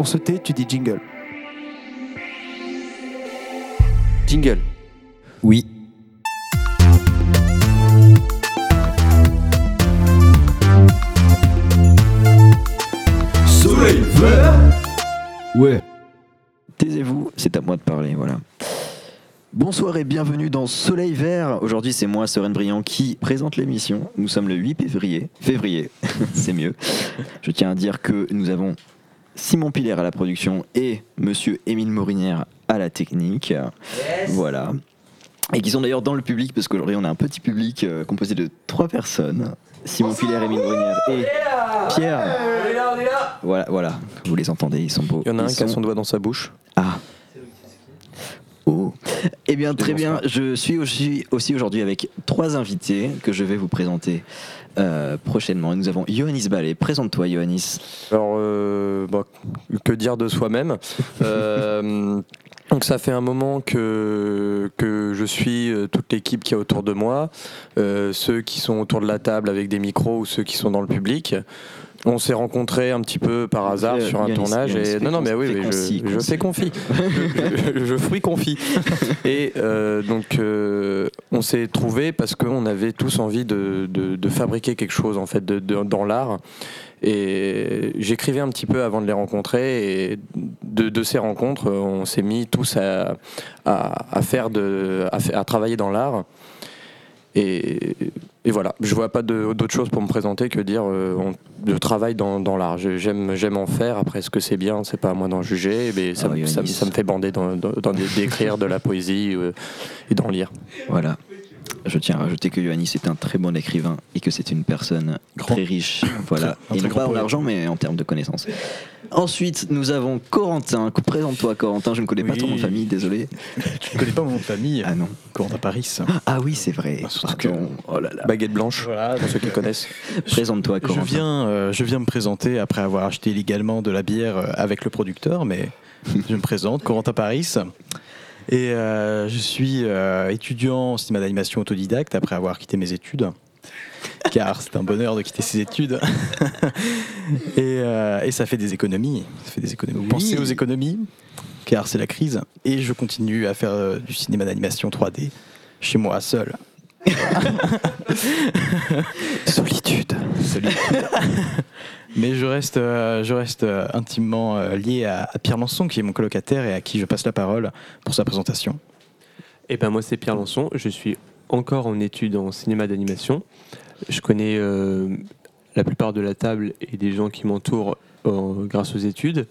On se tait, tu dis jingle. Jingle. Oui. Soleil vert Ouais. Taisez-vous, c'est à moi de parler, voilà. Bonsoir et bienvenue dans Soleil Vert. Aujourd'hui, c'est moi, Soren Briand, qui présente l'émission. Nous sommes le 8 février. Février, c'est mieux. Je tiens à dire que nous avons Simon Pilaire à la production et Monsieur Émile Morinière à la technique. Voilà. Et qui sont d'ailleurs dans le public, parce qu'aujourd'hui, on a un petit public euh, composé de trois personnes. Simon Pilaire, Émile Morinière et Pierre. Voilà, voilà. Vous les entendez, ils sont beaux. Il y en a un qui a sont- son doigt dans sa bouche. ah. Oh. Eh bien, très bien. Je suis aussi, aussi aujourd'hui avec trois invités que je vais vous présenter euh, prochainement. Nous avons Yohannis Ballet. Présente-toi, Yohannis. Alors, euh, bah, que dire de soi-même Euh, Donc ça fait un moment que, que je suis toute l'équipe qui est autour de moi, ceux qui sont autour de la table avec des micros ou ceux qui sont dans le public. On s'est rencontrés un petit peu par hasard Euh, sur un tournage et non non mais oui, concis, je, fais confit je, je, je confit et euh, donc euh, on s'est trouvé parce qu'on avait tous envie de, de, de fabriquer quelque chose en fait de, dans l'art. Et j'écrivais un petit peu avant de les rencontrer et de, de ces rencontres, on s'est mis tous à, à, à faire de, à travailler dans l'art. Et, et voilà, je vois pas d'autre chose pour me présenter que dire euh, on- je travaille dans, dans l'art. J'aime, j'aime en faire. Après, est-ce que c'est bien? C'est pas à moi d'en juger. Mais ça, Ah oui, me- ça, me- Yanis. ça me fait bander dans- dans- dans- d'écrire de la poésie euh, et d'en lire. Voilà. Je tiens à rajouter que Yohannis est un très bon écrivain et que c'est une personne Grand. très riche. Voilà. et très non pas en argent, mais en termes de connaissances. Ensuite, nous avons Corentin. Présente-toi, Corentin. Je ne connais pas ton nom de Oui. famille, désolé. Tu ne connais pas mon nom de famille Ah non. Corentin Paris. Ah oui, c'est vrai. Ah. Oh là là. Baguette blanche, Voilà. pour ceux qui connaissent. Présente-toi, Je Corentin. viens, euh, je viens me présenter après avoir acheté illégalement de la bière euh, avec le producteur, mais je me présente, Corentin Paris. Et euh, je suis euh, étudiant en cinéma d'animation autodidacte après avoir quitté mes études. Car c'est un bonheur de quitter ses études. et, euh, et ça fait des économies. Ça fait des économies. Oui. Pensez aux économies, car c'est la crise. Et je continue à faire du cinéma d'animation 3D chez moi seul. Solitude. Mais je reste, euh, je reste euh, intimement euh, lié à, à Pierre Lançon, qui est mon colocataire et à qui je passe la parole pour sa présentation. Eh ben moi c'est Pierre Lançon, je suis encore en études en cinéma d'animation. Je connais euh, la plupart de la table et des gens qui m'entourent euh, grâce aux études,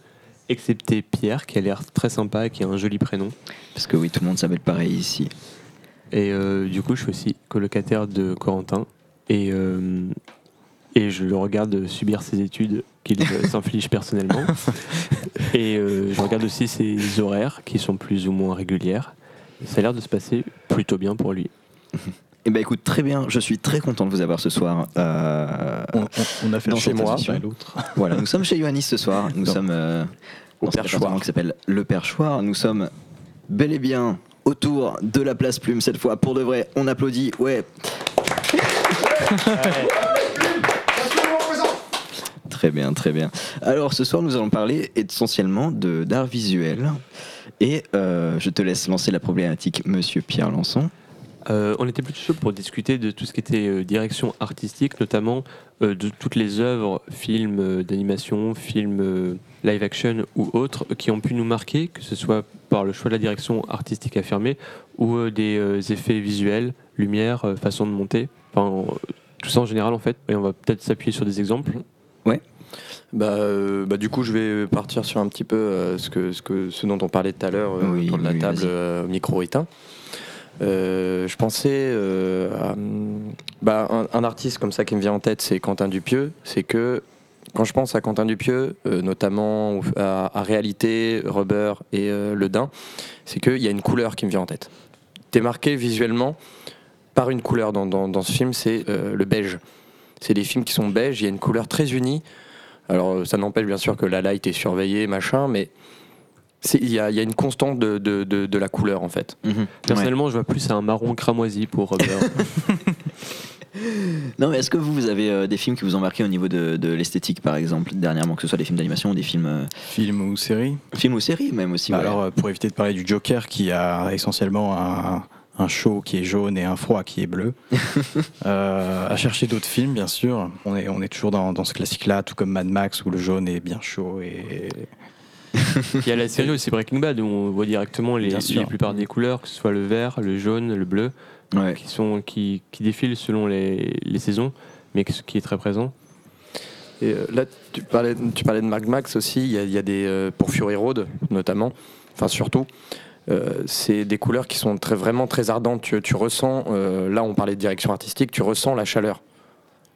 excepté Pierre qui a l'air très sympa et qui a un joli prénom. Parce que oui, tout le monde s'appelle pareil ici. Et euh, du coup je suis aussi colocataire de Corentin et, euh, et je le regarde subir ses études qu'il s'inflige personnellement. Et euh, je regarde aussi ses horaires qui sont plus ou moins régulières. Ça a l'air de se passer plutôt bien pour lui. Eh ben écoute, très bien. Je suis très content de vous avoir ce soir. Euh, On, on- on a fait Dans l'un et l'autre. Voilà, nous sommes chez Yohannis ce soir. Nous Non. sommes euh, Au dans ce Perchoir. appartement qui s'appelle Le Perchoir. Nous sommes bel et bien autour de la place Plume cette fois. Pour de vrai, on applaudit. Ouais. Très bien, très bien. Alors ce soir, nous allons parler essentiellement de d'art visuel. Et euh, je te laisse lancer la problématique, Monsieur Pierre Lançon. Euh, on était plutôt chaud pour discuter de tout ce qui était euh, direction artistique, notamment euh, de toutes les œuvres, films d'animation, films live action ou autres, qui ont pu nous marquer, que ce soit par le choix de la direction artistique affirmée ou des effets visuels, lumière, façon de monter, enfin, tout ça en général en fait. Et on va peut-être s'appuyer sur des exemples. Bah, euh, bah, du coup, je vais partir sur un petit peu euh, ce, que, ce, que, ce dont on parlait tout à l'heure euh, Oui, autour de la oui, table micro éteint. Je pensais à bah, un, un artiste comme ça qui me vient en tête, c'est Quentin Dupieux. C'est que quand je pense à Quentin Dupieux, notamment à, à Réalité, Rubber et Le Dain, c'est qu'il y a une couleur qui me vient en tête. T'es marqué visuellement par une couleur dans, dans, dans ce film, c'est le beige. C'est des films qui sont beiges, il y a une couleur très unie. Alors euh, ça n'empêche bien sûr que la light est surveillée, machin, mais il y a, il y a une constante de, de, de, de la couleur en fait. Mhm. Personnellement, je vois plus un marron cramoisi pour Robert. Non, mais est-ce que vous, vous avez euh, des films qui vous ont marqué au niveau de, de l'esthétique, par exemple, dernièrement, que ce soit des films d'animation ou des films, euh, Film ou série films ou séries, même aussi Bah ouais. Alors, euh, pour éviter de parler du Joker, qui a essentiellement un, un chaud qui est jaune et un froid qui est bleu, euh, à chercher d'autres films, bien sûr. On est, on est toujours dans, dans ce classique-là, tout comme Mad Max, où le jaune est bien chaud et Il y a la série aussi Breaking Bad où on voit directement les, les plupart des couleurs, que ce soit le vert, le jaune, le bleu, Ouais. qui, sont, qui, qui défilent selon les, les saisons, mais qui est très présent. Et euh, là, tu parlais, tu parlais de Mad Max aussi. Il y a, il y a des euh, pour Fury Road notamment, enfin surtout. Euh, c'est des couleurs qui sont très, vraiment très ardentes. Tu, tu ressens, euh, là on parlait de direction artistique, tu ressens la chaleur.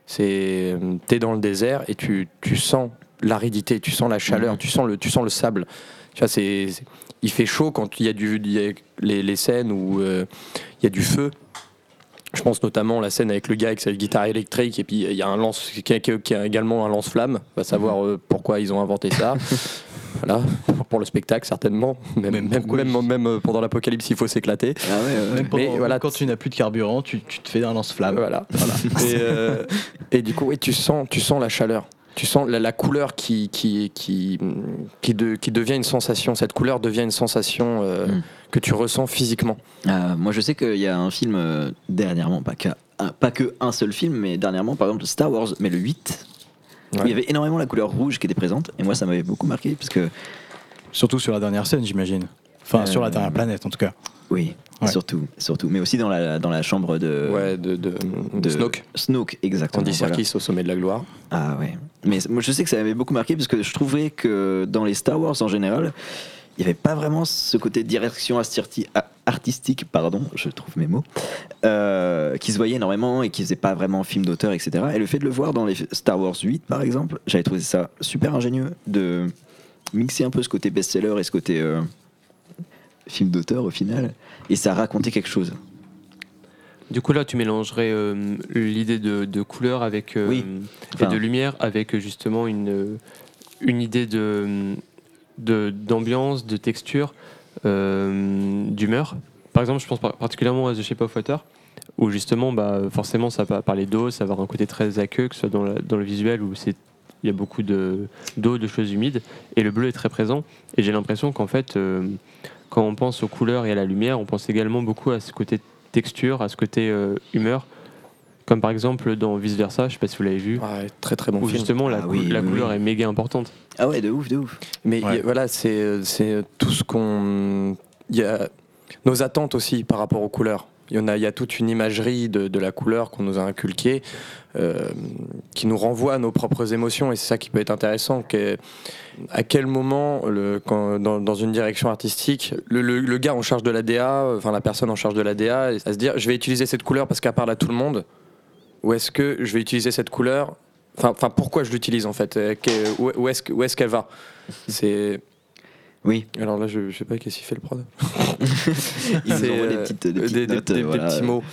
C'est, t'es dans le désert et tu, tu sens l'aridité, tu sens la chaleur, Mhm. tu sens le, tu sens le sable. Tu vois, c'est, c'est- il fait chaud quand il y a du, il y a les, les scènes où euh, il y a du feu. Je pense notamment à la scène avec le gars avec sa guitare électrique et puis il y a un lance qui a, qui a également un lance-flamme. Va savoir euh, pourquoi ils ont inventé ça. voilà, pour le spectacle certainement. Même, Même même, pourquoi même, ils- même, euh, pendant l'apocalypse, il faut s'éclater. Ah ouais, ouais, ouais. Même pendant- Mais voilà, quand tu n'as plus de carburant, tu, tu te fais un lance-flamme. Voilà. et, euh, et du coup, oui, tu sens, tu sens la chaleur. Tu sens la, la couleur qui, qui, qui, qui, de- qui devient une sensation. Cette couleur devient une sensation euh, Mm. que tu ressens physiquement. Euh, moi, je sais qu'il y a un film euh, dernièrement, pas que, un, pas que un seul film, mais dernièrement, par exemple, Star Wars, mais le 8. Ouais. Il y avait énormément la couleur rouge qui était présente, et moi, ça m'avait beaucoup marqué, parce que, Surtout sur la dernière scène, j'imagine. Enfin, Euh, sur la dernière planète, en tout cas. oui, Ouais. surtout, surtout, mais aussi dans la, dans la chambre de, ouais, de, de, de Snoke. Snoke, exactement. Andy voilà. Serkis au sommet de la gloire. Ah ouais. Mais moi je sais que ça m'avait beaucoup marqué parce que je trouvais que dans les Star Wars en général, il n'y avait pas vraiment ce côté direction astirti- a- artistique, pardon, je trouve mes mots, euh, qui se voyait énormément et qui faisait pas vraiment film d'auteur, etc. Et le fait de le voir dans les Star Wars 8 par exemple, j'avais trouvé ça super ingénieux de mixer un peu ce côté best-seller et ce côté euh, film d'auteur au final, et ça racontait quelque chose. Du coup, là, tu mélangerais euh, l'idée de, de couleur avec, Oui. et de lumière avec justement une, une idée de, d'ambiance, de texture, d'humeur. Par exemple, je pense par- particulièrement à The Shape of Water, où justement, bah, forcément, ça va parler d'eau, ça va avoir un côté très aqueux, que ce soit dans, le visuel où c'est il y a beaucoup de, d'eau, de choses humides, et le bleu est très présent. Et j'ai l'impression qu'en fait, euh, quand on pense aux couleurs et à la lumière, on pense également beaucoup à ce côté texture, à ce côté euh, humeur. Comme par exemple dans Vice Versa, je sais pas si vous l'avez vu, Ouais, très très bon où film. justement la, Ah cou- oui, la oui, couleur oui. est méga importante. Ah ouais, de ouf, de ouf. Mais Ouais. y a- voilà, c'est c'est tout ce qu'on. Il y a nos attentes aussi par rapport aux couleurs. Il y, en a, il y a toute une imagerie de, de la couleur qu'on nous a inculquée, euh, qui nous renvoie à nos propres émotions, et c'est ça qui peut être intéressant. que- à quel moment, le, quand, dans, dans une direction artistique, le, le- le gars en charge de la DA, enfin la personne en charge de la DA, à se dire je vais utiliser cette couleur parce qu'elle parle à tout le monde, ou est-ce que je vais utiliser cette couleur? Enfin, pourquoi je l'utilise en fait? Euh, Où, est-ce qu'elle va? C'est Oui, alors là, je, je sais pas qu'est-ce qu'il fait le prod. ils envoient des petites, des petites des, des- notes, des- des voilà. petits mots.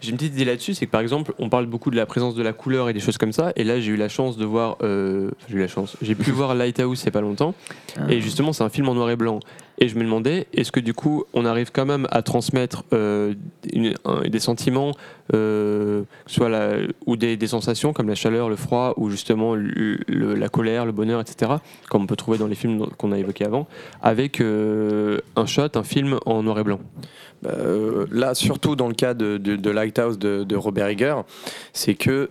J'ai une petite idée là-dessus, c'est que par exemple, on parle beaucoup de la présence de la couleur et des choses comme ça, et là j'ai eu la chance de voir, euh, j'ai eu la chance, j'ai pu voir Lighthouse il y a pas longtemps, Ah. et justement c'est un film en noir et blanc, et je me demandais, est-ce que du coup on arrive quand même à transmettre euh, des sentiments, euh, soit ou des, sensations comme la chaleur, le froid, ou justement la colère, le bonheur, etc., comme on peut trouver dans les films qu'on a évoqués avant, avec euh, un shot, un film en noir et blanc? Bah, euh, là, surtout dans le cas de, de- de Lighthouse de, Robert Eger, c'est que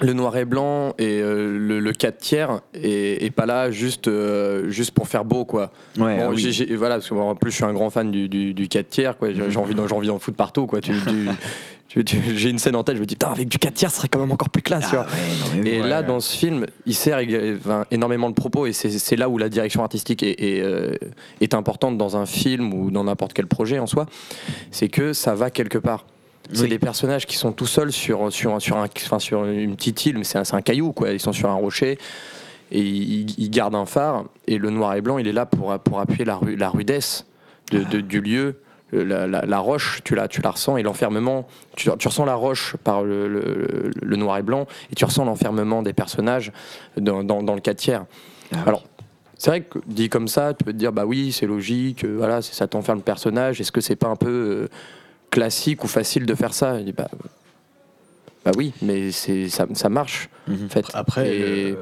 le noir et blanc et euh, le, le 4 tiers est pas là juste, euh, juste pour faire beau quoi. Ouais, Bon, ah voilà, parce que en plus je suis un grand fan du, du, du 4 tiers quoi. J'ai envie d'en j'ai envie d'en foutre partout quoi. Tu- tu- tu- tu- j'ai une scène en tête, je me dis putain avec du 4 tiers ce serait quand même encore plus classe. Ah ouais, non. Et Ouais, là, dans ce film, il sert enfin, énormément de propos et c'est c'est là où la direction artistique est, est, euh, est importante dans un film ou dans n'importe quel projet en soi. C'est que ça va quelque part. C'est Oui. des personnages qui sont tout seuls sur, sur, sur, un, enfin, sur une petite île, mais c'est un, caillou, quoi. Ils sont sur un rocher et ils, ils gardent un phare. Et le noir et blanc, il est là pour, pour appuyer la, ru- la rudesse de, de- du lieu. La, la- la roche, tu la, tu la ressens, et l'enfermement, tu, tu ressens la roche par le, le- le noir et blanc, et tu ressens l'enfermement des personnages dans, dans, dans le 4 tiers. Ah oui. Alors, c'est vrai que dit comme ça, tu peux te dire, bah oui, c'est logique, euh, voilà, ça t'enferme le personnage, est-ce que c'est pas un peu euh, classique ou facile de faire ça Il dit, bah, Bah oui, mais c'est ça, ça marche Mhm. en fait. Après, Et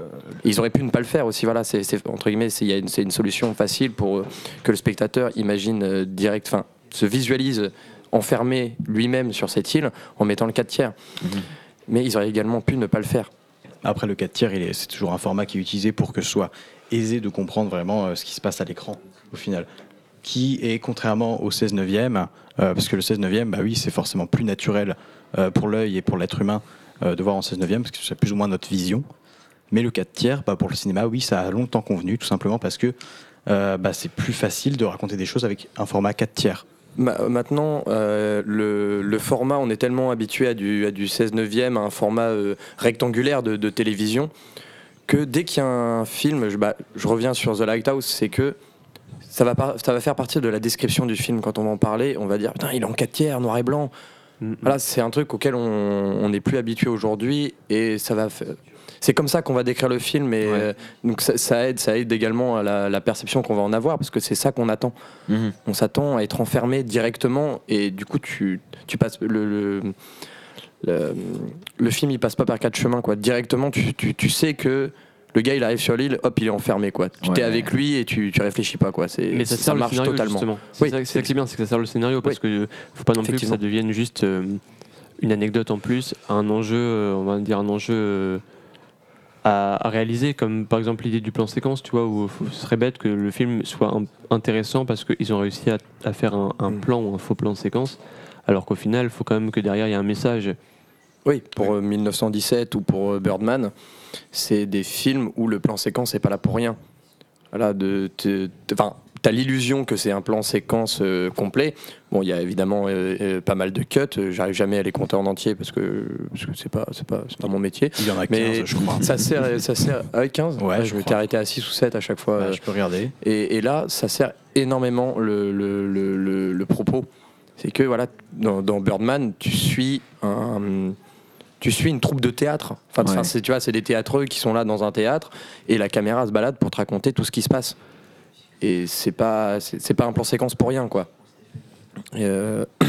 ils auraient pu ne pas le faire aussi. Voilà, c'est entre guillemets, c'est une, solution facile pour euh, que le spectateur imagine euh, direct, enfin, se visualise enfermé lui-même sur cette île en mettant le 4 tiers. Mhm. Mais ils auraient également pu ne pas le faire. Après, le 4 tiers, c'est toujours un format qui est utilisé pour que ce soit aisé de comprendre vraiment euh, ce qui se passe à l'écran, au final. Qui est, contrairement au 16 neuvième, euh, parce que le 16 neuvième, bah oui, c'est forcément plus naturel euh, pour l'œil et pour l'être humain euh, de voir en 16 neuvième, parce que c'est plus ou moins notre vision. Mais le 4 tiers, bah, pour le cinéma, oui, ça a longtemps convenu, tout simplement parce que bah, c'est plus facile de raconter des choses avec un format 4 tiers. Ma- Maintenant, le, format, on est tellement habitué à du, à du 16 neuvième, à un format rectangulaire de, de télévision, que dès qu'il y a un film, je, bah, je reviens sur The Lighthouse, c'est que ça va, par- ça va faire partie de la description du film quand on va en parler. On va dire, putain, il est en 4 tiers, noir et blanc. Mm. Voilà, c'est un truc auquel on n'est plus habitué aujourd'hui et ça va. C'est comme ça qu'on va décrire le film et Ouais. euh, donc ça, ça aide, ça aide également à la, la perception qu'on va en avoir parce que c'est ça qu'on attend. Mhm. On s'attend à être enfermé directement et du coup tu, tu passes le, le, le, le film il passe pas par quatre chemins quoi. Directement tu, tu, tu sais que le gars il arrive sur l'île, hop il est enfermé quoi. Tu Ouais. t'es avec lui et tu, tu réfléchis pas quoi. C'est Mais ça ça marche scénario totalement. C'est Oui. ça, qui est bien, c'est que ça sert le scénario parce que faut pas non plus que ça devienne juste euh, une anecdote en plus, un enjeu, euh, on va dire un enjeu euh, à, à réaliser, comme par exemple l'idée du plan séquence, tu vois, où faut- ce serait bête que le film soit un- intéressant parce qu'ils ont réussi à, à faire un, un Mm. plan ou un faux plan de séquence, alors qu'au final, il faut quand même que derrière il y ait un message. Oui, pour euh, 1917 ou pour euh, Birdman, c'est des films où le plan séquence n'est pas là pour rien. Voilà, de, enfin, t'as l'illusion que c'est un plan séquence euh, complet. Bon, il y a évidemment euh, euh, pas mal de cuts. euh, J'arrive jamais à les compter en entier parce que parce que c'est pas c'est pas c'est pas mon métier. Il y en a 15, Mais je crois. ça sert ça sert ah, 15. Ouais, Ah, je m'étais crois. arrêté à 6 ou 7 à chaque fois. Bah, euh, je peux regarder. et, et là, ça sert énormément le, le- le- le- le propos. C'est que voilà, dans, dans Birdman, tu suis un, tu suis une troupe de théâtre. Enfin, Ouais. c'est, tu vois, c'est des théâtreux qui sont là dans un théâtre et la caméra se balade pour te raconter tout ce qui se passe. Et c'est pas, c'est, c'est pas un plan séquence pour rien, quoi. Et, euh,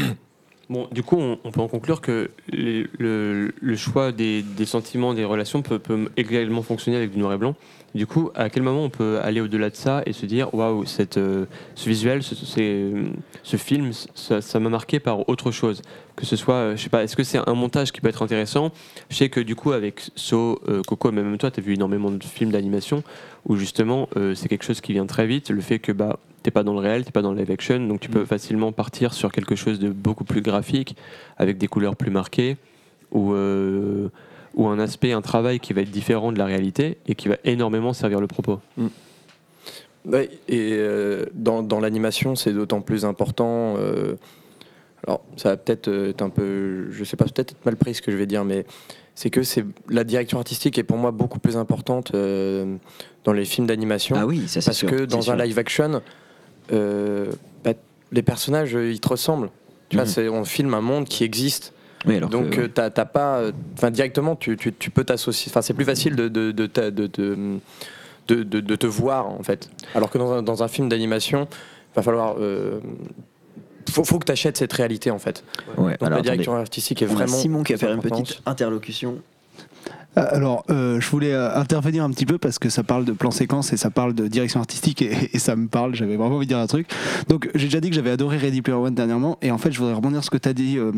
Bon, du coup, on, on peut en conclure que les- le, le choix des, des sentiments, des relations peut, peut également fonctionner avec du noir et blanc. Du coup, à quel moment on peut aller au-delà de ça et se dire waouh, euh, ce visuel, ce, ce film, ça m'a marqué par autre chose. Que ce soit, euh, je sais pas, est-ce que c'est un montage qui peut être intéressant? Je sais que du coup, avec So, euh, Coco, mais même toi, tu as vu énormément de films d'animation où justement, euh, c'est quelque chose qui vient très vite. Le fait que bah, t'es pas dans le réel, t'es pas dans le live action, donc tu peux facilement partir sur quelque chose de beaucoup plus graphique, avec des couleurs plus marquées, ou, euh, ou un aspect, un travail qui va être différent de la réalité et qui va énormément servir le propos. Ouais, et euh, dans, dans l'animation, c'est d'autant plus important. euh, alors, ça va peut-être euh, être un peu, je sais pas, peut-être être mal pris ce que je vais dire, mais c'est que c'est la direction artistique est pour moi beaucoup plus importante euh, dans les films d'animation. Ah oui, ça c'est parce sûr. que dans sûr. un live action, euh, bah, les personnages, ils te ressemblent. Tu vois, Mhm. c'est- on filme un monde qui existe. Oui, alors Donc que- euh, t'as pas, euh, enfin directement tu, tu, tu peux t'associer. Enfin c'est plus facile de de, de, de, de, te voir en fait. Alors que dans un, dans un film d'animation, va falloir, euh, faut, faut que tu achètes cette réalité en fait. ouais, Donc alors, la direction artistique est On a vraiment. Simon qui très faire une petite interlocution. Ah, Alors, euh, je voulais euh, intervenir un petit peu parce que ça parle de plan séquence et ça parle de direction artistique et, ça me parle. J'avais vraiment envie de dire un truc. Donc, j'ai déjà dit que j'avais adoré Ready Player One dernièrement et en fait, je voudrais rebondir sur ce que tu as dit euh,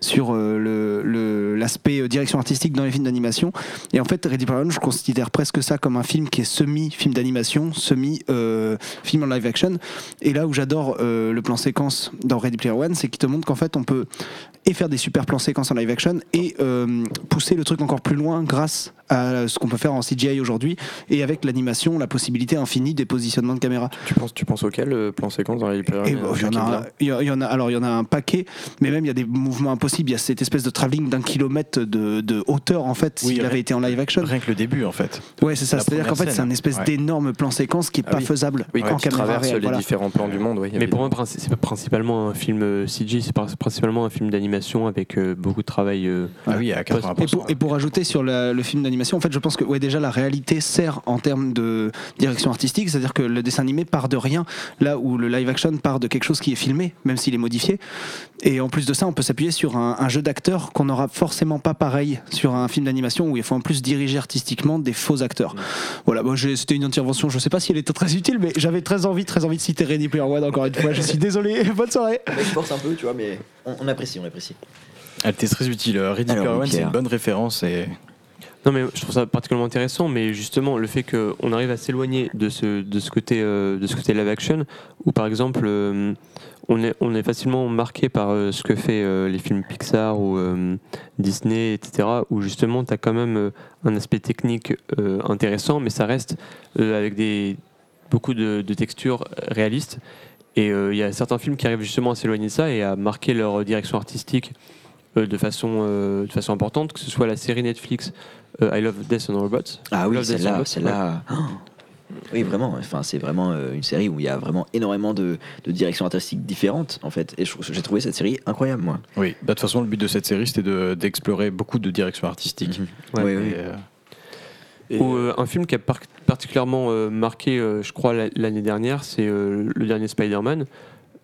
sur euh, le- le- l'aspect euh, direction artistique dans les films d'animation. Et en fait, Ready Player One, je considère presque ça comme un film qui est semi-film d'animation, semi-film en live action. Et là où j'adore euh, le plan séquence dans Ready Player One, c'est qu'il te montre qu'en fait, on peut et faire des super plans séquences en live action et euh, pousser le truc encore plus loin grâce à ce qu'on peut faire en CGI aujourd'hui et avec l'animation, la possibilité infinie des positionnements de caméra. Tu penses, tu penses auquel euh, plan séquence dans One, bon, euh, il y en a, vient il y a- il y en a, alors il y en a un paquet, mais même il y a des mouvements impossibles. Il y a cette espèce de travelling d'un kilomètre de, de hauteur en fait, Oui, s'il avait été en live action. Rien que le début, en fait. Ouais, c'est ça. la C'est-à-dire qu'en fait, c'est un espèce Ouais. d'énorme plan séquence qui est Ah pas oui. faisable Oui, en quand caméra traverses réelle. les voilà. différents plans du monde, oui. Mais pour moi, c'est principalement un film euh, CG, c'est principalement un film d'animation avec beaucoup de travail. euh, Ah oui, à 80%. Et pour, et pour ajouter sur la- le film d'animation. En fait, je pense que ouais, déjà la réalité sert en termes de direction artistique, c'est-à-dire que le dessin animé part de rien, là où le live action part de quelque chose qui est filmé, même s'il est modifié. Et en plus de ça, on peut s'appuyer sur un, un jeu d'acteurs qu'on n'aura forcément pas pareil sur un film d'animation où il faut en plus diriger artistiquement des faux acteurs. Voilà, bon, c'était une intervention, je sais pas si elle était très utile, mais j'avais très envie, très envie de citer Ready Player One encore une fois. Je suis désolé, bonne soirée. Je force un peu, tu vois, mais on, on apprécie, on apprécie. Elle était très utile. Ready Player One, c'est une bonne référence et Non mais je trouve ça particulièrement intéressant, mais justement le fait qu'on arrive à s'éloigner de ce, de ce côté euh, de ce côté live action, où par exemple euh, on est on est facilement marqué par euh, ce que fait les films Pixar ou Disney, etc. Où justement tu as quand même un aspect technique intéressant, mais ça reste avec des beaucoup de, textures réalistes. Et il y a certains films qui arrivent justement à s'éloigner de ça et à marquer leur direction artistique de façon de façon importante, que ce soit la série Netflix I Love Death and Robots. Ah oui, celle-là, Robots, celle-là. Oh. Oui, vraiment. Enfin, c'est vraiment euh, une série où il y a vraiment énormément de, de directions artistiques différentes, en fait. Et j'ai trouvé cette série incroyable, moi. oui. Bah, De toute façon, le but de cette série, c'était de- d'explorer beaucoup de directions artistiques. Ouais. Oui, Et, oui. euh, Et- Ou euh, un film qui a par- particulièrement euh, marqué, euh, je crois, la- l'année dernière, c'est euh, le dernier Spider-Man,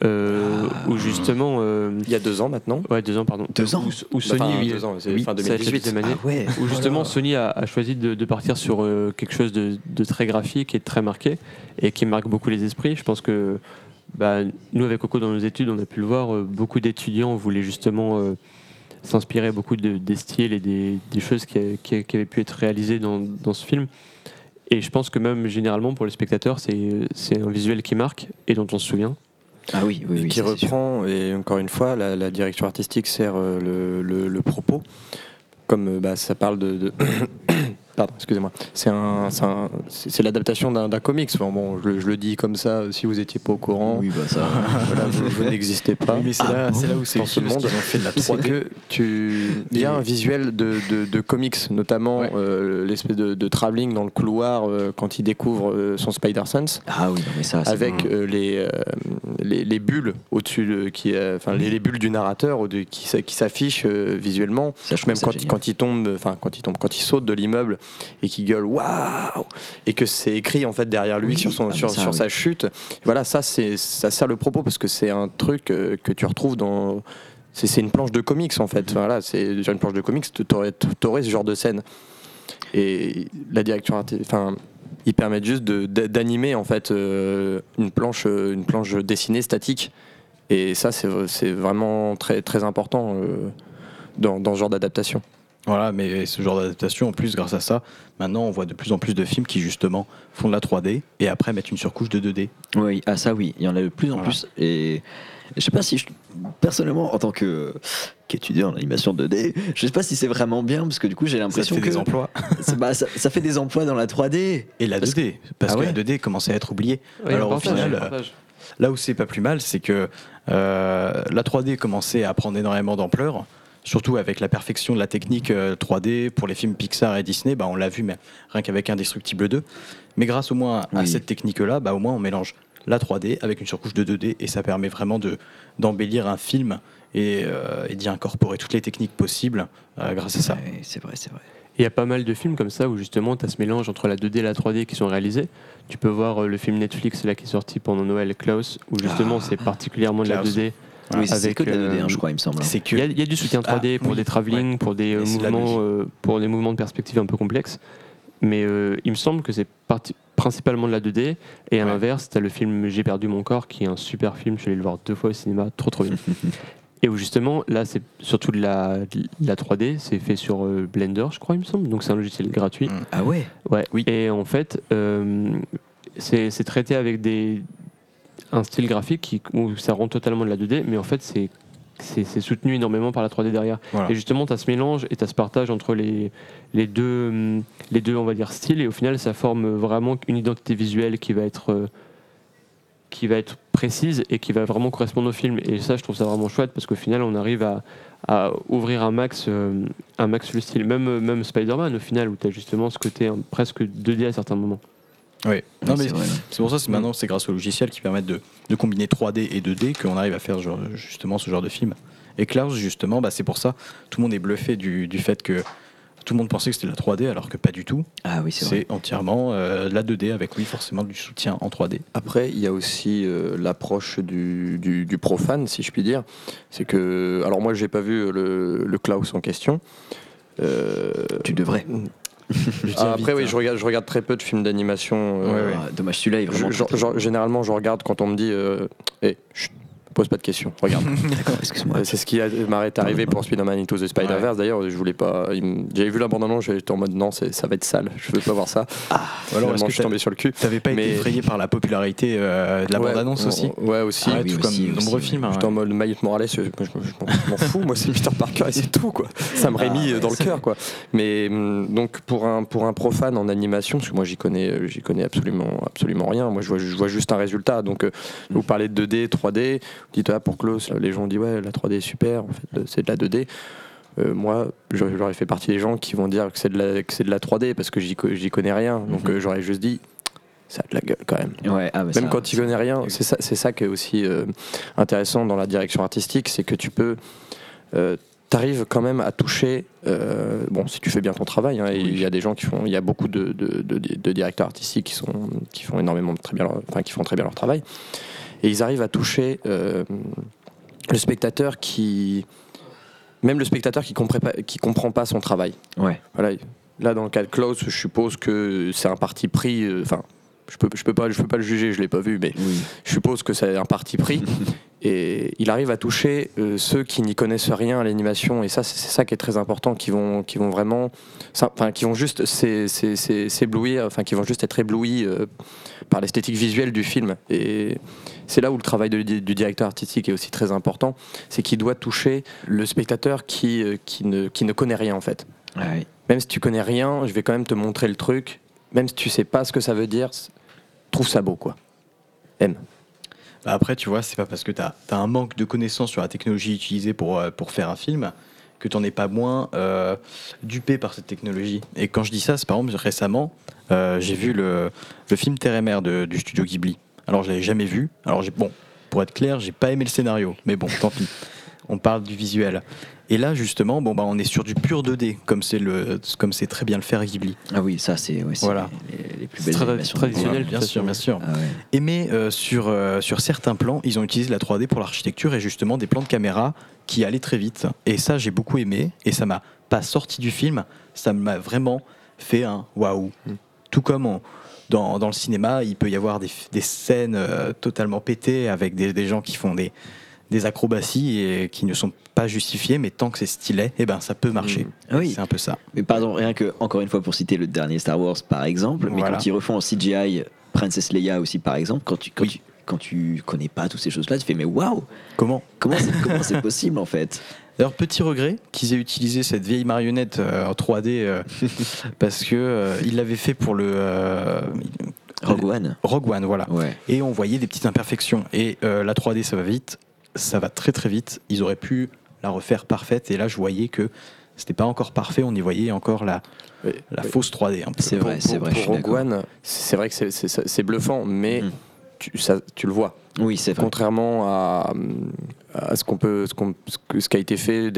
euh, où justement. euh, il y a deux ans maintenant. ouais, deux ans, pardon. Deux ans Où, où Sony. Enfin, oui, deux ans, c'est oui, fin ça va être la 2018. deuxième année. Ah ouais. où justement Sony a, a choisi de, de partir sur euh, quelque chose de, de très graphique et de très marqué et qui marque beaucoup les esprits. Je pense que bah, nous, avec Coco, dans nos études, on a pu le voir, euh, beaucoup d'étudiants voulaient justement euh, s'inspirer beaucoup de- des styles et des, des choses qui, a- qui a- qui avaient pu être réalisées dans, dans ce film. Et je pense que même généralement pour les spectateurs, c'est c'est un visuel qui marque et dont on se souvient. Ah oui, oui, et oui. qui sûr. reprend, et encore une fois, la, la direction artistique sert euh, le, le- le propos. Comme euh, bah, ça parle de. de- Pardon, excusez-moi. C'est un, un- c'est- l'adaptation d'un comics. Enfin, bon, je, le- je le dis comme ça, si vous n'étiez pas au courant. Oui, bah ça. Voilà, vous, vous n'existez pas. oui, mais c'est là, c'est là où c'est dans ce monde. fait de la C'est 3D. que tu. Il y a un visuel de, de, de comics, notamment Ouais. euh, l'espèce de, de travelling dans le couloir euh, quand il découvre euh, son Spider-Sense. Ah oui, mais ça, avec euh, les, euh, les, les bulles au-dessus, de- qui, euh, enfin les, les bulles du narrateur qui, qui s'affichent visuellement. Ça, je Même quand, quand il tombe, enfin quand il tombe, quand il saute de l'immeuble et qu'il gueule waouh et que c'est écrit en fait derrière lui Oui, sur son ah, sur, ça, sur oui. sa chute. Voilà, ça c'est ça sert le propos parce que c'est un truc euh, que tu retrouves dans c'est une planche de comics en fait. Voilà, c'est sur une planche de comics, t'aurais t'aurais ce genre de scène. Et la direction enfin ils permettent juste d'animer en fait euh, une planche euh, une planche dessinée statique et ça c'est c'est vraiment très très important euh, dans, dans ce genre d'adaptation. Voilà, mais ce genre d'adaptation, en plus, grâce à ça, maintenant, on voit de plus en plus de films qui, justement, font de la 3D et après mettent une surcouche de 2D. Oui, ah ça oui, il y en a de plus en Voilà. plus. Et je sais pas si, je- personnellement, en tant que qu'étudiant en animation 2D, je sais pas si c'est vraiment bien parce que du coup j'ai Ça te l'impression fait que des emplois. bah, ça, ça fait des emplois dans la 3D. Et la Parce 2D, parce Ah que ouais la 2D commençait à être oubliée. Alors, au final, euh. Là où c'est pas plus mal, c'est que euh, la 3D commençait à prendre énormément d'ampleur, surtout avec la perfection de la technique euh, 3D pour les films Pixar et Disney, bah on l'a vu mais rien qu'avec Indestructible 2. Mais grâce au moins à cette technique-là, bah au moins on mélange la 3D avec une surcouche de 2D et ça permet vraiment de d'embellir un film et, euh, d'y incorporer toutes les techniques possibles euh, grâce à ça. C'est vrai, c'est vrai. Il y a pas mal de films comme ça où justement tu as ce mélange entre la 2D et la 3D qui sont réalisés. Tu peux voir le film Netflix là qui est sorti pendant Noël, Klaus, où justement ah. c'est particulièrement de la 2D oui, c'est que de la 2D, hein, je crois, il me semble. Il, y a, du soutien 3D pour des travelling, pour des mouvements, euh, pour des mouvements de perspective un peu complexes. Mais euh, il me semble que c'est principalement de la 2D. Et à l'inverse, tu as le film J'ai perdu mon corps, qui est un super film. Je suis allé le voir deux fois au cinéma, trop trop bien. et où justement, là, c'est surtout de la, de la 3D. C'est fait sur euh, Blender, je crois, il me semble. Donc c'est un logiciel gratuit. Ah ouais? ouais. Oui. Et en fait c'est traité avec des, un style graphique qui, où ça rend totalement de la 2D, mais en fait, c'est soutenu énormément par la 3D derrière. Voilà. Et justement, tu as ce mélange et tu as ce partage entre les, les, deux, les deux, on va dire, styles, et au final, ça forme vraiment une identité visuelle qui va être. euh, qui va être précise et qui va vraiment correspondre au film et ça je trouve ça vraiment chouette parce qu'au final on arrive à, à ouvrir un max euh, un max le style même même Spider-Man au final où tu as justement ce côté hein, presque 2D à certains moments Oui. Non, mais c'est pour ça que maintenant, c'est grâce aux logiciels qui permettent de, de combiner 3D et 2D qu'on arrive à faire genre- justement ce genre de film. Et Klaus, justement, bah, c'est pour ça, tout le monde est bluffé du, du fait que Tout le monde pensait que c'était de la 3D alors que pas du tout. Ah oui, c'est. C'est entièrement euh, de la 2D avec oui forcément du soutien en 3D. Après, il y a aussi euh, l'approche du, du- du profane, si je puis dire. C'est que, alors moi, j'ai pas vu le, le Klaus en question. Euh, Tu devrais. Ah, après, oui, hein. je regarde, je regarde très peu de films d'animation. euh, Ah, Dommage, celui-là est vraiment. je- je- généralement, je regarde quand on me dit, euh, Eh, pose pas de questions, regarde. D'accord, excuse-moi. Euh, C'est ce qui a- m'arrête arrivé pour Spider-Man Into the Spider-Verse. D'ailleurs, je voulais pas. me- J'avais vu la bande-annonce, j'étais en mode non, ça va être sale. Je veux pas voir ça. Ou alors je que suis tombé sur le cul. t'avais pas Mais- été effrayé par la popularité euh, de la Ouais, bande-annonce aussi? Ouais, aussi. Ouais, oui, tout aussi, comme aussi, nombreux ouais. films. hein, J'étais en mode Miles Morales, je, je- je- je m'en fous, moi c'est Peter Parker et c'est tout quoi. Ça me Ah, rémit ouais, dans le cœur quoi. Mais hum, donc pour un pour un profane en animation, parce que moi j'y connais euh, j'y connais absolument absolument rien. Moi je vois, je vois juste un résultat. Donc vous parlez de 2D, 3D, ah pour Klaus, les gens disent ouais la 3D est super, en fait c'est de la 2D. Euh, moi, j'aurais fait partie des gens qui vont dire que c'est de la que c'est de la 3D parce que j'y co- j'y connais rien. Donc Mhm. euh, j'aurais juste dit ça a de la gueule quand même. Ouais, ah, bah, ça- Même quand tu connais rien, c'est ça, c'est ça qui est aussi euh, intéressant dans la direction artistique, c'est que tu peux, euh, t'arrives quand même à toucher. euh, bon, si tu fais bien ton travail, hein, il y a des gens qui font, il y a beaucoup de, de- de- de directeurs artistiques qui sont, qui font énormément très bien, leur, enfin qui font très bien leur travail, et ils arrivent à toucher euh, le spectateur qui, même le spectateur qui comprend pas, qui comprend pas son travail. Ouais. Voilà. Là, dans le cas de Klaus, je suppose que c'est un parti pris. euh, Enfin, je peux, je peux pas, je peux pas le juger, je l'ai pas vu, mais Oui. je suppose que c'est un parti pris. et il arrive à toucher euh, ceux qui n'y connaissent rien à l'animation, et ça, c'est ça qui est très important, qui vont, qui vont vraiment, enfin, qui vont juste s'é- s'é- s'é- s'éblouir, enfin, qui vont juste être éblouis euh, par l'esthétique visuelle du film. Et c'est là où le travail de- du directeur artistique est aussi très important, c'est qu'il doit toucher le spectateur qui, euh, qui, ne, qui ne connaît rien en fait même si tu connais rien, je vais quand même te montrer le truc. Même si tu sais pas ce que ça veut dire, trouve ça beau, quoi. Aime. Bah après, tu vois, c'est pas parce que tu as, un manque de connaissances sur la technologie utilisée pour, euh, pour faire un film que tu n'en es pas moins euh, dupé par cette technologie. Et quand je dis ça, c'est par exemple récemment, euh, j'ai vu le, le film Terre et Mer de- du studio Ghibli. Alors, je l'avais jamais vu. Alors, bon, pour être clair, j'ai pas aimé le scénario, mais bon, tant pis. On parle du visuel. Et là, justement, bon, bah, on est sur du pur 2D, comme c'est le, comme c'est très bien le faire Ghibli. Ah oui, ça c'est ouais, Voilà. les, les plus belles animations. traditionnel. bien sûr, bien sûr. Ah ouais. Et mais euh, sur, euh, sur certains plans, ils ont utilisé la 3D pour l'architecture et justement des plans de caméra qui allaient très vite. Et ça, j'ai beaucoup aimé. Et ça m'a pas sorti du film, ça m'a vraiment fait un waouh. Mm. Tout comme on- dans, dans le cinéma, il peut y avoir des, des scènes euh, totalement pétées avec des, des gens qui font des, des acrobaties et qui ne sont pas justifiées, mais tant que c'est stylé, eh ben, ça peut marcher. Ah oui. C'est un peu ça. Mais pardon, rien que, encore une fois, pour citer le dernier Star Wars par exemple, mais Voilà. quand ils refont en CGI Princess Leia aussi par exemple, quand tu, quand Oui. tu, quand tu connais pas toutes ces choses-là, tu fais mais waouh, Comment? Comment c'est possible en fait? D'ailleurs, petit regret qu'ils aient utilisé cette vieille marionnette euh, en 3D euh, parce que euh, ils l'avaient fait pour le Rogue One. Rogue One, voilà. Ouais. Et on voyait des petites imperfections. Et la 3D, ça va vite, ça va très très vite. Ils auraient pu la refaire parfaite. Et là, je voyais que c'était pas encore parfait. On y voyait encore la, Oui. la Oui. fausse 3D. Un peu. C'est Pour- vrai, c'est vrai. Pour Rogue. One, c'est vrai que c'est- bluffant, mais Mhm. tu, ça- tu le vois. Oui, c'est vrai. Contrairement à, à ce qu'on peut, ce, qu'on- ce que- ce qui a été fait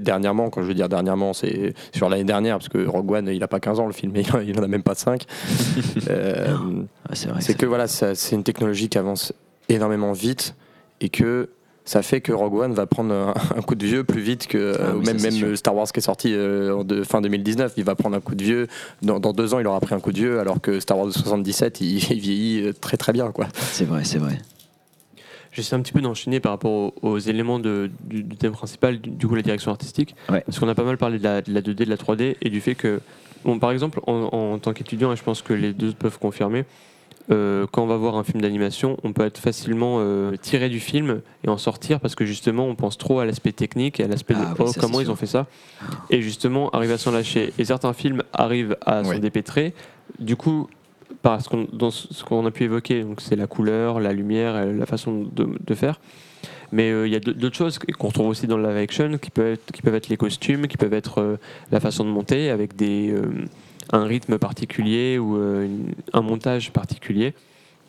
dernièrement, quand je veux dire dernièrement, c'est sur l'année dernière, parce que Rogue One, il a pas 15 ans le film, il en- il en a même pas 5. Ah, c'est vrai. c'est que voilà, c'est une technologie qui avance énormément vite et que ça fait que Rogue One va prendre un, un coup de vieux plus vite que Ah euh, oui, même, ça, c'est même sûr. Star Wars qui est sorti euh, en de, fin 2019, il va prendre un coup de vieux. Dans, dans deux ans, il aura pris un coup de vieux, alors que Star Wars de 77, il, il vieillit euh, très très bien quoi. C'est vrai, c'est vrai. J'essaie un petit peu d'enchaîner par rapport aux, aux éléments de- du, du thème principal, du, du coup la direction artistique. Ouais. Parce qu'on a pas mal parlé de la, de la 2D, de la 3D et du fait que, bon, par exemple, en, en tant qu'étudiant, et je pense que les deux peuvent confirmer, euh, quand on va voir un film d'animation, on peut être facilement euh, tiré du film et en sortir parce que justement on pense trop à l'aspect technique et à l'aspect Ah de oui, oh, ça, comment ils sûr. ont fait ça. Et justement, arriver à s'en lâcher. Et certains films arrivent à s'en Ouais. dépêtrer. Du coup, parce qu'on dans ce qu'on a pu évoquer, donc c'est la couleur, la lumière, la façon de, de faire. Mais euh, il y a d'autres choses qu'on retrouve aussi dans le live action, qui peuvent être, qui peuvent être les costumes, qui peuvent être la façon de monter avec des, un rythme particulier ou euh, une- un montage particulier.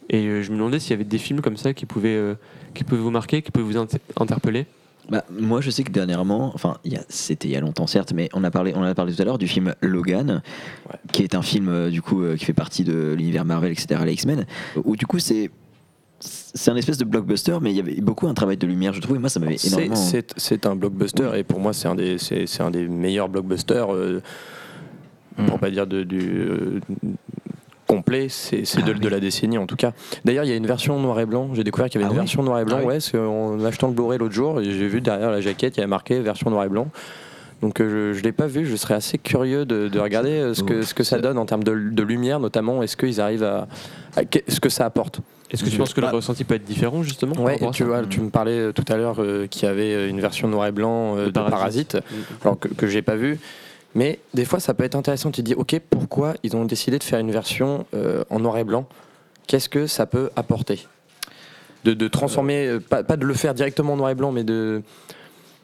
Et euh, je me demandais s'il y avait des films comme ça qui pouvaient, euh, qui pouvaient vous marquer, qui pouvaient vous inter- interpeller. Bah, moi, je sais que dernièrement, enfin, il y a- c'était il y a longtemps certes, mais on a parlé, on en a parlé tout à l'heure du film Logan, Ouais. qui est un film euh, du coup euh, qui fait partie de l'univers Marvel, etc. Les X-Men, où du coup c'est c'est un espèce de blockbuster, mais il y avait beaucoup un travail de lumière, je trouve, et moi ça m'avait énormément. C'est c'est un blockbuster et pour moi c'est un des c'est c'est un des meilleurs blockbusters euh, Mm. pour pas dire de, du euh, complet, c'est de, Ah de la décennie en tout cas. D'ailleurs, il y a une version noir et blanc. J'ai découvert qu'il y avait Ah une oui version noir et blanc. Ah oui. ouais, en achetant le Blu-ray l'autre jour, j'ai vu derrière la jaquette, il y avait marqué version noir et blanc. Donc euh, je, je l'ai pas vu. Je serais assez curieux de, de regarder euh, ce que ce que ça donne en termes de, de lumière, notamment. Est-ce qu'ils arrivent à, ce que ça apporte? Est-ce que tu penses que le ressenti peut être différent justement à tu ça? vois, tu me parlais tout à l'heure euh, qu'il y avait une version noir et blanc De de Parasite, alors que, que j'ai pas vu. Mais des fois, ça peut être intéressant. Tu te dis, ok, pourquoi ils ont décidé de faire une version euh, en noir et blanc? Qu'est-ce que ça peut apporter? De, de transformer, euh, pas, de le faire directement en noir et blanc, mais de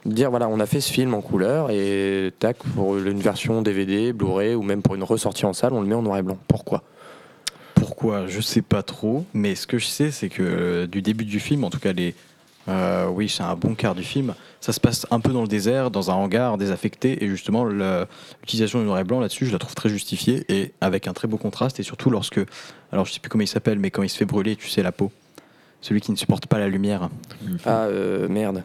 dire voilà, on a fait ce film en couleur et tac, pour une version DVD, Blu-ray ou même pour une ressortie en salle, on le met en noir et blanc. Pourquoi? Pourquoi? Je sais pas trop, mais ce que je sais, c'est que euh, du début du film, en tout cas les, euh, oui, c'est un bon quart du film, ça se passe un peu dans le désert, dans un hangar désaffecté, et justement l'utilisation du noir et blanc là-dessus, je la trouve très justifiée et avec un très beau contraste, et surtout lorsque, alors je sais plus comment il s'appelle, mais quand il se fait brûler, tu sais la peau, celui qui ne supporte pas la lumière. Ah euh, merde.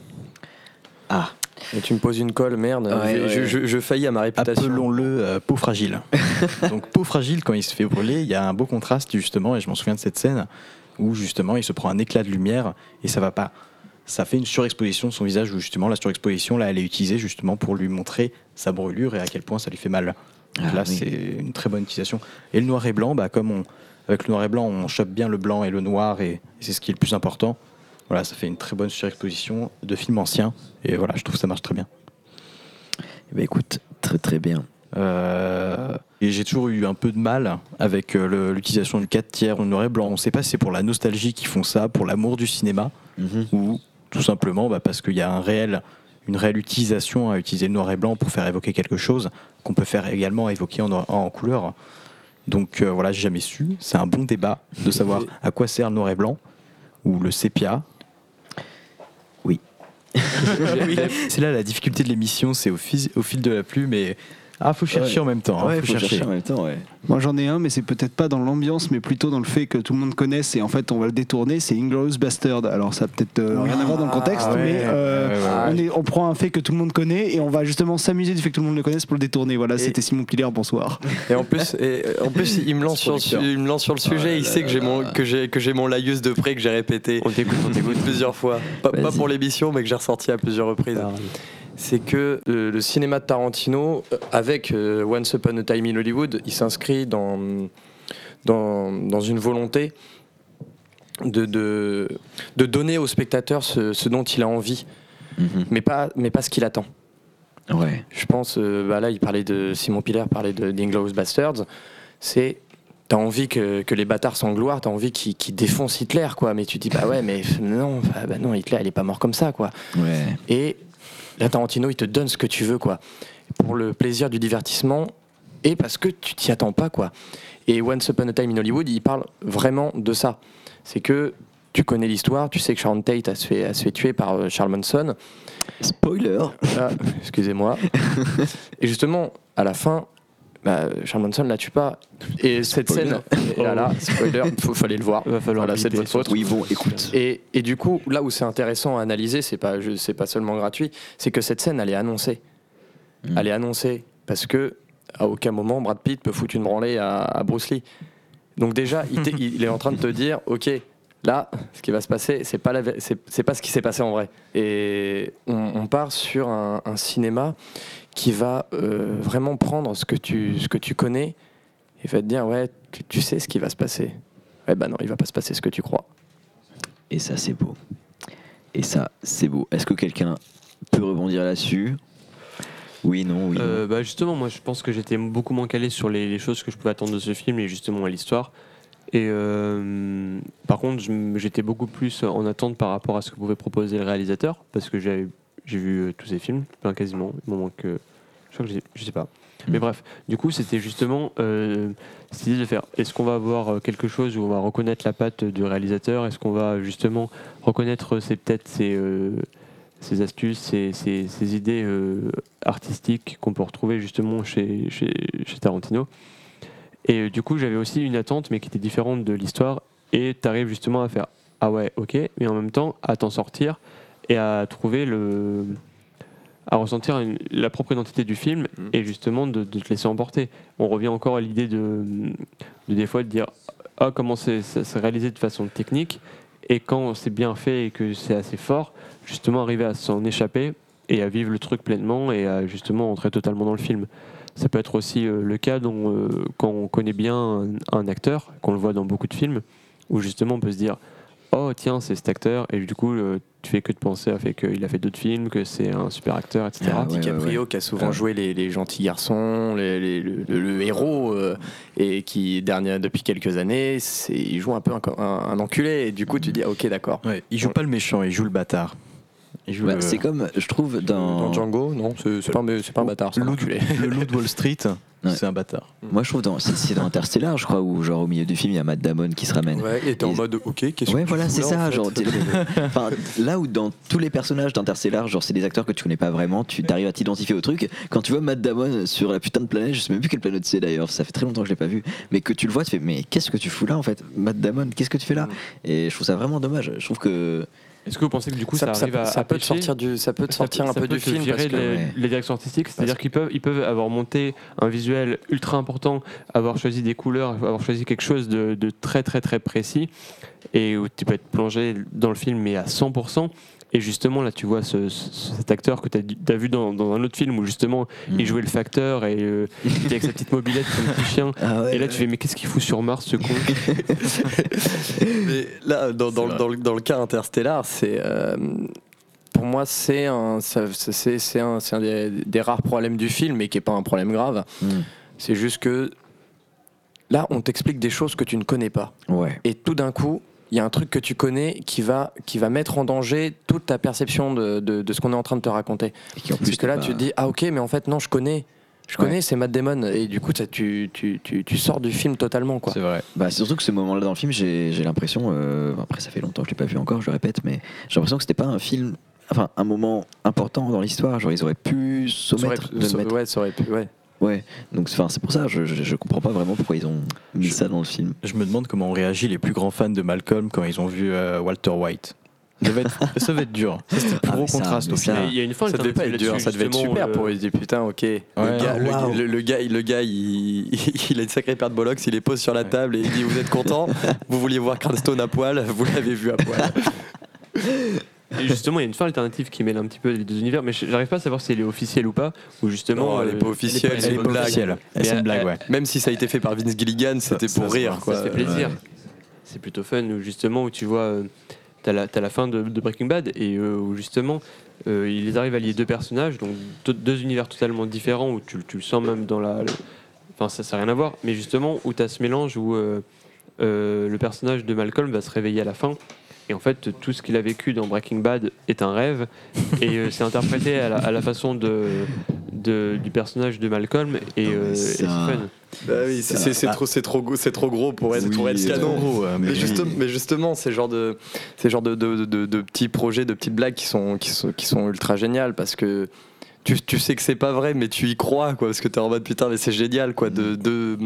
Ah. Et tu me poses une colle, merde. Ouais, je, ouais. je- je faillis à ma réputation. Appelons-le euh, peau fragile. Donc peau fragile, quand il se fait brûler, il y a un beau contraste justement, et je m'en souviens de cette scène où justement il se prend un éclat de lumière et ça va pas. Ça fait une surexposition de son visage où justement la surexposition là elle est utilisée justement pour lui montrer sa brûlure et à quel point ça lui fait mal. Donc Ah là oui. c'est une très bonne utilisation. Et le noir et blanc, bah, comme on, avec le noir et blanc on chope bien le blanc et le noir et, et c'est ce qui est le plus important. Voilà, ça fait une très bonne surexposition de films anciens et voilà, je trouve que ça marche très bien. Eh ben, écoute, très très bien. Euh, et j'ai toujours eu un peu de mal avec euh, l'utilisation du 4 tiers ou noir et blanc. On ne sait pas si c'est pour la nostalgie qu'ils font ça, pour l'amour du cinéma, Mhm. ou tout simplement bah, parce qu'il y a un réel, une réelle utilisation à utiliser le noir et blanc pour faire évoquer quelque chose qu'on peut faire également évoquer en, noir- en couleur. Donc euh, voilà, j'ai jamais su. C'est un bon débat de savoir à quoi sert le noir et blanc ou le sépia. Oui. C'est là la difficulté de l'émission, c'est au, fil- au fil de la plume et ah faut chercher Ouais. en même temps. hein, ouais, faut faut chercher. chercher. en même temps, ouais. Moi j'en ai un, mais c'est peut-être pas dans l'ambiance, mais plutôt dans le fait que tout le monde connaisse et en fait on va le détourner. C'est Inglorious Bastard. Alors ça a peut-être euh, rien à voir dans le contexte, Ah ouais, mais euh, ouais, ouais, ouais. on, est- on prend un fait que tout le monde connaît et on va justement s'amuser du fait que tout le monde le connaisse pour le détourner. Voilà, Et- c'était Simon Piller, bonsoir. Et en plus, et, euh, en plus, il me lance sur le, su- il me lance sur le sujet. il sait que j'ai mon que j'ai que j'ai mon laïus de près que j'ai répété. On t'écoute, on t'écoute. plusieurs fois. Pas, pas Vas-y. pour l'émission, mais que j'ai ressorti à plusieurs reprises. C'est que euh, le cinéma de Tarantino, euh, avec euh, Once Upon a Time in Hollywood, il s'inscrit dans, dans, dans une volonté de, de, de donner au spectateur ce, ce dont il a envie, Mhm. mais pas, mais pas ce qu'il attend. Ouais. Je pense, euh, bah là, il parlait de Simon Piller, parlait de d'Inglourious Bastards. C'est, t'as envie que, que les bâtards sans gloire, t'as envie qu'ils défoncent Hitler, quoi. Mais tu dis, bah ouais, mais non, bah, bah non, Hitler, il est pas mort comme ça, quoi. Ouais. Et là, Tarantino, il te donne ce que tu veux, quoi. Pour le plaisir du divertissement et parce que tu t'y attends pas, quoi. Et Once Upon a Time in Hollywood, il parle vraiment de ça. C'est que tu connais l'histoire, tu sais que Sharon Tate a se fait, a se fait tuer par euh, Charles Manson. Spoiler. Ah, excusez-moi. Et justement, à la fin, bah, Charles Manson la tue pas. Et cette Spoiler. scène, là, là, spoiler, il fallait le voir. Va falloir Voilà, c'est de votre faute. Oui, bon, écoute. Et, et du coup, là où c'est intéressant à analyser, c'est pas, je- c'est pas seulement gratuit, c'est que cette scène, elle est annoncée. Mm. Elle est annoncée parce que à aucun moment Brad Pitt peut foutre une branlée à, à Bruce Lee. Donc déjà, il, il est en train de te dire, ok, là, ce qui va se passer, c'est pas la, vé- c'est, c'est pas ce qui s'est passé en vrai. Et on, on part sur un, un cinéma qui va euh, vraiment prendre ce que tu, ce que tu connais et va te dire, ouais, tu, tu sais ce qui va se passer. Ouais, bah non, il va pas se passer ce que tu crois. Et ça, c'est beau. Et ça, c'est beau. Est-ce que quelqu'un peut rebondir là-dessus? Oui, non, oui. Euh, bah justement, moi je pense que j'étais beaucoup moins calé sur les, les choses que je pouvais attendre de ce film et justement à l'histoire. Et euh, par contre, j'étais beaucoup plus en attente par rapport à ce que pouvait proposer le réalisateur parce que j'ai vu euh, tous ses films, enfin, quasiment. Il m'en manque, euh, je crois que je sais pas. Mais Mm. bref, du coup, c'était justement euh, cette idée de faire est-ce qu'on va avoir quelque chose où on va reconnaître la patte du réalisateur? Est-ce qu'on va justement reconnaître ses peut-être ses, euh, ses astuces, ses, ses- ses idées euh, artistiques qu'on peut retrouver justement chez, chez, chez Tarantino? Et euh, du coup, j'avais aussi une attente, mais qui était différente de l'histoire. Et tu arrives justement à faire Ah ouais, ok, mais en même temps à t'en sortir et à trouver le. à ressentir une- la propre identité du film Mhm. et justement de, de te laisser emporter. On revient encore à l'idée de, de des fois de dire Ah, comment c'est réalisé de façon technique et quand c'est bien fait et que c'est assez fort, justement arriver à s'en échapper et à vivre le truc pleinement et à justement entrer totalement dans le film. Ça peut être aussi euh, le cas dont, euh, quand on connaît bien un, un acteur, qu'on le voit dans beaucoup de films, où justement on peut se dire Oh tiens, c'est cet acteur, et du coup euh, tu fais que de penser à fait qu'il a fait d'autres films, que c'est un super acteur, etc. Ah, ouais, DiCaprio ouais. qui a souvent Ah. joué les, les gentils garçons, les- les- le, le- le héros, euh, et qui depuis quelques années, il joue un peu un, un- un enculé, et du coup tu dis ah, ok d'accord. Ouais, il joue pas le méchant, il joue le bâtard. Le, C'est comme, je trouve, dans. Dans Django, non, c'est pas, un- c'est pas un bâtard, Loup- enculé. le loup de Wall Street, Ouais. c'est un bâtard. Moi, je trouve dans, c'est, dans Interstellar, je crois, où genre au milieu du film, il y a Matt Damon qui se ramène. Ouais, et t'es en mode ok, qu'est-ce que Ouais, voilà, c'est ça. Genre, enfin, là où dans tous les personnages d'Interstellar, genre c'est des acteurs que tu connais pas vraiment, tu t'arrives à t'identifier au truc. Quand tu vois Matt Damon sur la putain de planète, je sais même plus quelle planète c'est d'ailleurs, ça fait très longtemps que je l'ai pas vu, mais que tu le vois, tu fais mais qu'est-ce que tu fous là en fait, Matt Damon, qu'est-ce que tu fais là? Et je trouve ça vraiment dommage. Je trouve que Est-ce que vous pensez que du coup ça, ça, ça- arrive à, ça à peut te sortir du, ça peut te Ça sortir un ça peu du film parce que les, Ouais. les directions artistiques, c'est-à-dire qu'ils peuvent, ils peuvent avoir monté un visuel ultra important, avoir choisi des couleurs, avoir choisi quelque chose de, de très très très précis, et où tu peux être plongé dans le film mais à 100%. Et justement, là, tu vois ce- ce- cet acteur que tu as, vu dans, dans un autre film où justement Hmm. il jouait le facteur et euh, il était avec sa petite mobilette, son petit chien. Ah ouais, Et là, tu fais, mais qu'est-ce qu'il fout sur Mars, ce con? Mais là, dans, dans, dans le, dans le cas Interstellar, c'est euh, pour moi c'est un, c'est, un, c'est un des, des rares problèmes du film, mais qui est pas un problème grave. Hmm. C'est juste que là, on t'explique des choses que tu ne connais pas, ouais. et tout d'un coup. Il y a un truc que tu connais qui va, qui va mettre en danger toute ta perception de, de, de ce qu'on est en train de te raconter. Et qui en Parce que là, tu te dis, ah ok, mais en fait, non, je connais. Je Ouais. connais, c'est Matt Damon. Et du coup, ça, tu, tu, tu, tu sors du film totalement. Quoi. C'est vrai. Bah, c'est surtout que ce moment-là dans le film, j'ai j'ai l'impression, euh, après ça fait longtemps que je l'ai pas vu encore, je le répète, mais j'ai l'impression que c'était pas un film, enfin un moment important dans l'histoire, genre ils auraient pu Ça aurait s'omettre pu- de ça- mettre. ouais, ça aurait pu. Ouais. Ouais, donc enfin, c'est pour ça, je, je, je comprends pas vraiment pourquoi ils ont mis Je- ça dans le film. Je me demande comment ont réagi les plus grands fans de Malcolm quand ils ont vu euh, Walter White. Ça devait être, ça devait être dur. Ça, C'était le plus Ah, gros contraste ça- final. Il y a une fin Ça devait pas être dur, ça devait être super pour eux. Ils se disent putain, ok. le, gars, le- Waouh. le, le gars, le gars, il, il a une sacrée paire de bollocks, il les pose sur la table et il dit Vous êtes content Vous vouliez voir Cranston à poil Vous l'avez vu à poil. Et justement, il y a une fin alternative qui mêle un petit peu les deux univers, mais j'arrive pas à savoir si elle est officielle ou pas, ou justement. Non, elle est pas euh, officielle, elle est c'est pas une blague. officielle. C'est Mais une blague, elle- ouais. Même si ça a été fait par Vince Gilligan, c'était ça pour rire. Quoi. Ça fait plaisir. C'est plutôt fun, où justement, où tu vois, euh, t'as la, t'as la fin de, de Breaking Bad, et euh, où justement, euh, ils arrivent à lier deux personnages, donc deux, deux univers totalement différents, où tu, tu le sens même dans la. Enfin, ça n'a rien à voir, mais justement, où tu as ce mélange où euh, euh, le personnage de Malcolm va se réveiller à la fin. Et en fait, tout ce qu'il a vécu dans Breaking Bad est un rêve. Et euh, c'est interprété à la, à la façon de, de- du personnage de Malcolm. Et, euh, et c'est fun. Bah oui, trop, c'est trop, gros- c'est trop gros pour être, Oui, pour être c'est canon. gros, euh, mais Mais, oui. justement, mais justement, ces genres de, ces genres de, de, de- de petits projets, de petites blagues qui sont, qui sont, qui sont ultra géniales parce que tu, tu sais que c'est pas vrai, mais tu y crois, quoi, parce que t'es en mode putain, mais c'est génial, quoi, de. de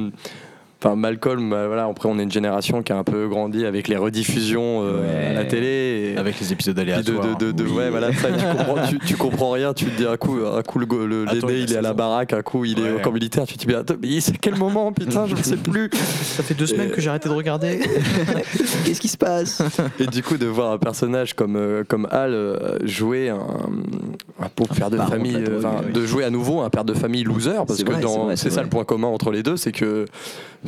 Enfin, Malcolm, bah, voilà, après on est une génération qui a un peu grandi avec les rediffusions euh, Ouais. à la télé. et- Avec les épisodes aléatoires. de, de- de- Oui. ouais, voilà, ça, tu, comprends, tu, tu comprends rien, tu te dis un coup, un coup le, le Attends, il est à la 16 ans. baraque, un coup il est Ouais. au camp militaire, tu te dis, mais attends, mais c'est quel moment, putain, je ne sais plus. Ça fait deux semaines que j'ai arrêté de regarder. Qu'est-ce qui se passe? Et du coup, de voir un personnage comme, euh, comme Hal euh, jouer un, un pauvre père de de famille, drogue, oui. de jouer à nouveau un père de famille loser, parce que c'est ça le point commun entre les deux, c'est que